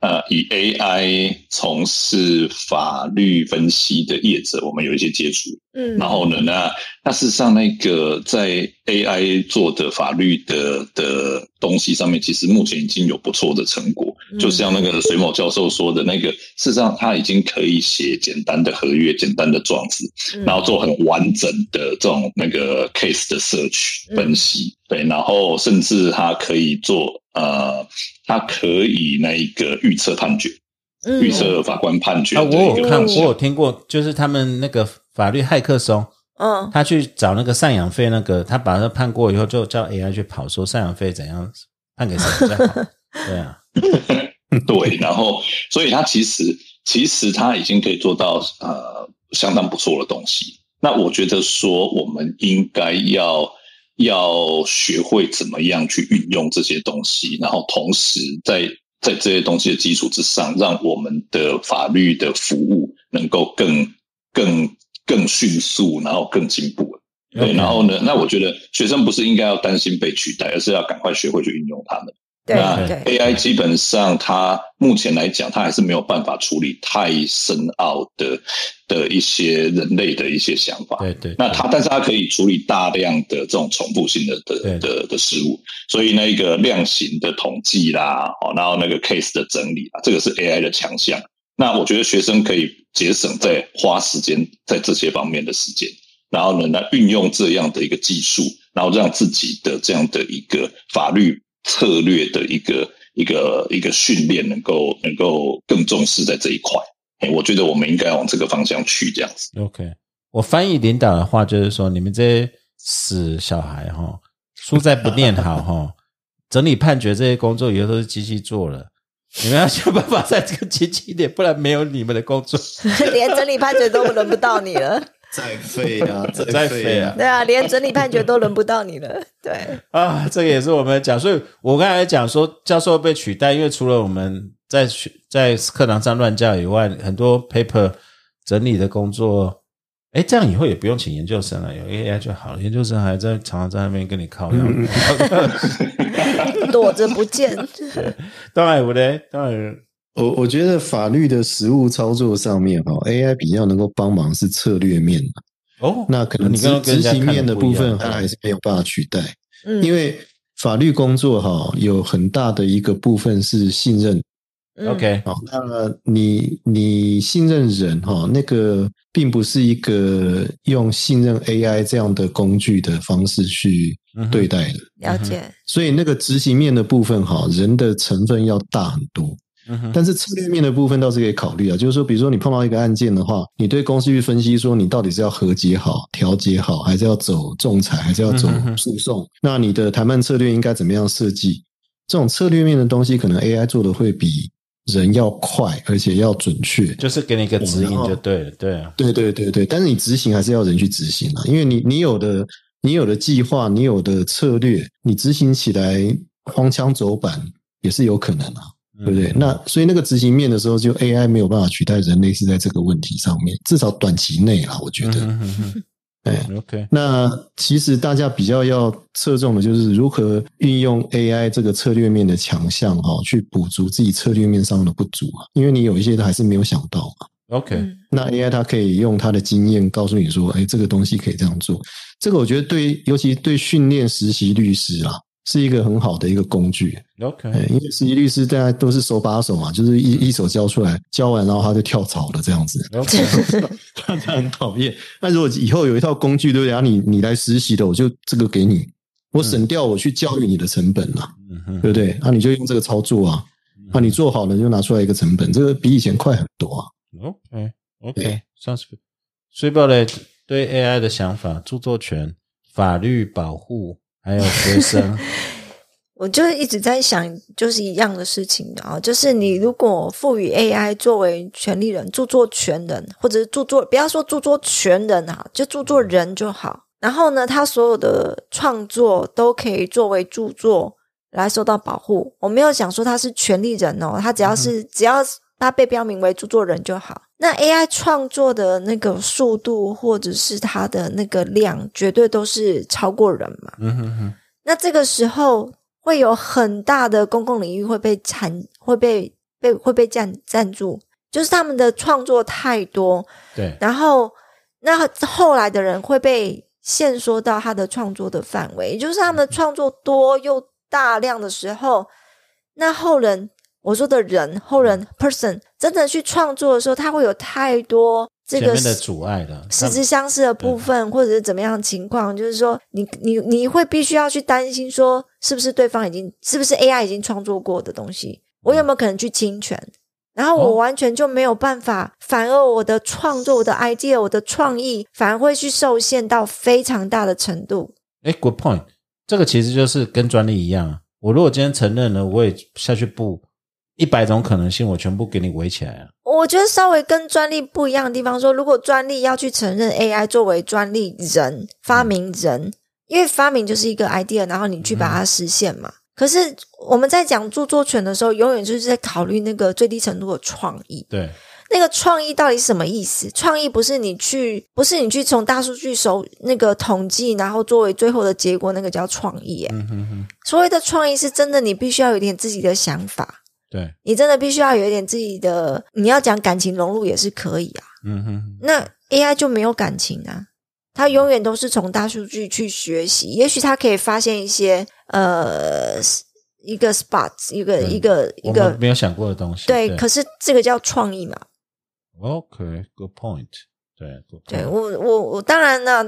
呃以 AI 从事法律分析的业者，我们有一些接触。嗯，然后呢，那那事实上，那个在 AI 做的法律的的东西上面，其实目前已经有不错的成果。嗯就像那个水某教授说的那个，事实上他已经可以写简单的合约、简单的状子，嗯然后做很完整的这种那个 case 的摄取嗯分析。对，然后甚至他可以做呃，他可以那一个预测判决，嗯预测法官判决啊，我有看，我。有听过，就是他们那个法律骇客松，嗯他去找那个赡养费，那个他把他判过以后，就叫 AI 去跑，说赡养费怎样判给谁比较好。对啊，对，然后所以他其实其实他已经可以做到呃相当不错的东西。那我觉得说我们应该要要学会怎么样去运用这些东西，然后同时在在这些东西的基础之上，让我们的法律的服务能够更更更迅速，然后更进步。对，然后呢？那我觉得学生不是应该要担心被取代，而是要赶快学会去运用它们。对那对，AI 基本上，它目前来讲，它还是没有办法处理太深奥的的一些人类的一些想法。对对，那它，但是它可以处理大量的这种重复性的的的的事物，所以那个量刑的统计啦，哦，然后那个 case 的整理啊，这个是 AI 的强项。那我觉得学生可以节省在花时间在这些方面的时间。然后呢来运用这样的一个技术，然后让自己的这样的一个法律策略的一个一个一个训练能够能够更重视在这一块。哎，我觉得我们应该往这个方向去，这样子。OK，我翻译领导的话就是说，你们这些死小孩哈，书再不念好哈，整理判决这些工作以后都是机器做了，你们要想办法在这个机器点，不然没有你们的工作，连整理判决都轮不到你了。再废啊，再废啊！对啊，连整理判决都轮不到你了。对啊，这个也是我们讲，所以我刚才讲说教授被取代，因为除了我们在学在课堂上乱教以外，很多 paper 整理的工作，哎，这样以后也不用请研究生了，有 AI 就好了。研究生还在常常在那边跟你靠，躲着不见。当然不对，当然。我我觉得法律的实务操作上面哈，AI 比较能够帮忙是策略面哦，那可能执执行面的部分，它还是没有办法取代。嗯，因为法律工作哈，有很大的一个部分是信任。OK，好，那你你信任人哈，那个并不是一个用信任 AI 这样的工具的方式去对待的。了解。所以那个执行面的部分哈，人的成分要大很多。但是策略面的部分倒是可以考虑啊，就是说，比如说你碰到一个案件的话，你对公司去分析说，你到底是要和解好、调解好，还是要走仲裁，还是要走诉讼？那你的谈判策略应该怎么样设计？这种策略面的东西，可能 AI 做的会比人要快，而且要准确。就是给你一个指引就对了，对啊，对对对对。但是你执行还是要人去执行啊，因为你你有的你有的计划，你有的策略，你执行起来荒腔走板也是有可能啊。对不对？那所以那个执行面的时候，就 AI 没有办法取代人类，是在这个问题上面，至少短期内啦，我觉得。嗯哎，OK。那其实大家比较要侧重的就是如何运用 AI 这个策略面的强项哈，去补足自己策略面上的不足啊。因为你有一些还是没有想到嘛。OK。那 AI 它可以用它的经验告诉你说，哎，这个东西可以这样做。这个我觉得对，尤其对训练实习律师啦。是一个很好的一个工具，OK，因为实习律师大家都是手把手嘛，就是一一手教出来，教完然后他就跳槽了这样子，OK，大家很讨厌。那如果以后有一套工具，对不对？然后你你来实习的，我就这个给你，我省掉我去教育你的成本了，对不对？那你就用这个操作啊，那你做好了就拿出来一个成本，这个比以前快很多啊。OK，OK，上次水宝的对 AI 的想法，著作权、法律保护。还有学生，我就一直在想，就是一样的事情啊，就是你如果赋予 AI 作为权利人、著作权人，或者是著作，不要说著作权人啊，就著作人就好。然后呢，他所有的创作都可以作为著作来受到保护。我没有想说他是权利人哦，他只要是只要他被标明为著作人就好。那 AI 创作的那个速度，或者是它的那个量，绝对都是超过人嘛。嗯哼哼。那这个时候会有很大的公共领域会被产，会被被会被占占住，就是他们的创作太多。对。然后，那后来的人会被限缩到他的创作的范围，也就是他们的创作多又大量的时候，那后人。我说的人后人 person 真的去创作的时候，他会有太多这个的阻碍的，实质相似的部分，或者是怎么样情况？就是说，你你你会必须要去担心，说是不是对方已经是不是 AI 已经创作过的东西，我有没有可能去侵权？然后我完全就没有办法，反而我的创作、我的 idea、我的创意，反而会去受限到非常大的程度。哎，good point，这个其实就是跟专利一样啊，我如果今天承认了，我也下去布。一百种可能性，我全部给你围起来啊！我觉得稍微跟专利不一样的地方，说如果专利要去承认 AI 作为专利人、发明人，因为发明就是一个 idea，然后你去把它实现嘛。可是我们在讲著作权的时候，永远就是在考虑那个最低程度的创意。对，那个创意到底是什么意思？创意不是你去，不是你去从大数据手那个统计，然后作为最后的结果，那个叫创意。所谓的创意是真的，你必须要有点自己的想法。对你真的必须要有一点自己的，你要讲感情融入也是可以啊。嗯哼，那 AI 就没有感情啊，它永远都是从大数据去学习，也许它可以发现一些呃一个 spot，一个一个一个没有想过的东西。对，可是这个叫创意嘛。OK，good point。对对我我我当然呢，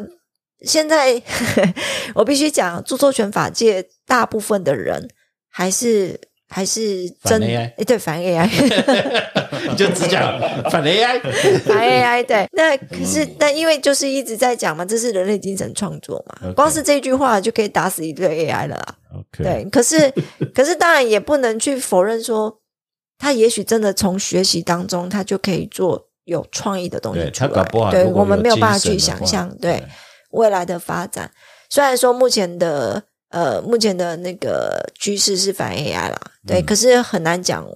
现在 我必须讲，著作权法界大部分的人还是还是真反 AI 诶对反 AI 你就只讲反 AI，反 AI 对，那可是但因为就是一直在讲嘛，这是人类精神创作嘛光是这句话就可以打死一堆 AI 了啊。OK，对，可是 可是当然也不能去否认说，他也许真的从学习当中，他就可以做有创意的东西对出来。对我们没有办法去想象，对。未来的发展。虽然说目前的呃目前的那个趋势是反 AI 啦，对，嗯可是很难讲，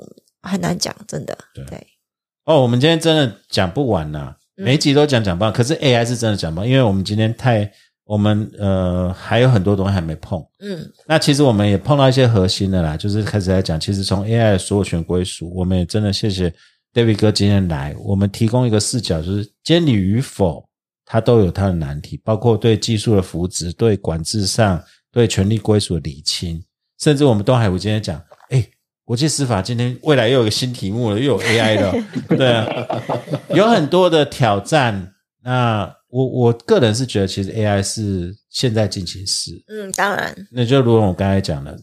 很难讲，真的。对对，哦，我们今天真的讲不完呐、嗯每一集都讲讲不完。可是 AI 是真的讲不完，因为我们今天太，我们呃还有很多东西还没碰。嗯那其实我们也碰到一些核心的啦，就是开始来讲，其实从 AI 的所有权归属，我们也真的谢谢 David 哥今天来，我们提供一个视角，就是监理与否，它都有它的难题，包括对技术的扶植、对管制上、对权力归属的理清，甚至我们东海湖今天讲，哎，国际司法今天未来又有一个新题目了，又有 AI 了，对啊，有很多的挑战。那我我个人是觉得，其实 AI 是现在进行时，嗯，当然，那就如同我刚才讲的，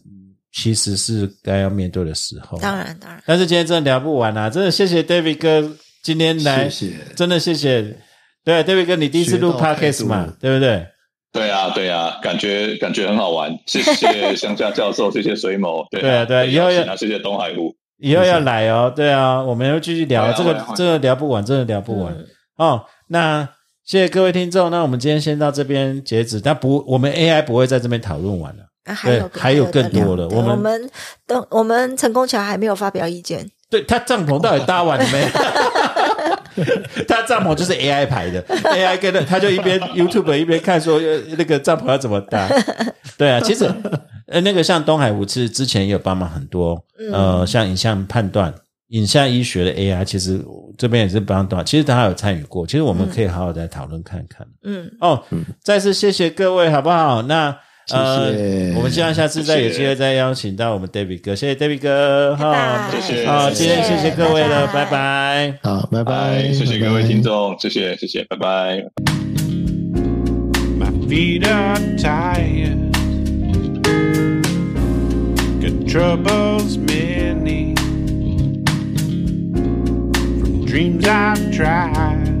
其实是该要面对的时候。当然，当然。但是今天真的聊不完啊！真的谢谢 David 哥今天来，谢谢真的谢谢。对，David 哥，你第一次录 Podcast 嘛对不对？对啊，对啊，感觉感觉很好玩。谢谢乡下教授，谢谢水某，对 对啊对啊以后要啊，谢谢东海湖。以后要来哦，对啊，我们要继续聊这个这个聊不完，真的聊不完嗯哦。那谢谢各位听众，那我们今天先到这边截止，但不，我们 AI 不会在这边讨论完了。啊还有对还有更多的我们我们等我们成功桥还没有发表意见，对他帐篷到底搭完了没？他帐篷就是 AI 排的，AI 跟着他就一边 YouTube 一边看说呃那个帐篷要怎么搭。对啊，其实呃那个像东海武是之前也有帮忙很多，呃像影像判断、影像医学的 AI，其实这边也是帮到，其实他有参与过，其实我们可以好好再讨论看看。嗯，哦，再次谢谢各位，好不好？那呃，谢谢。我们希望下次再有机会再邀请到我们 David 哥，谢谢 David 哥，哈。谢谢。好，今天谢谢各位了，拜拜。拜。好，拜。拜，拜，谢谢各位听众，谢谢谢谢，拜拜。My feet are tired. Got troubles many. From dreams I've tried.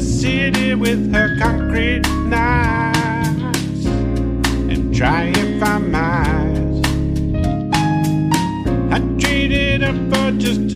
City with her concrete knives and try if I might. I traded up for just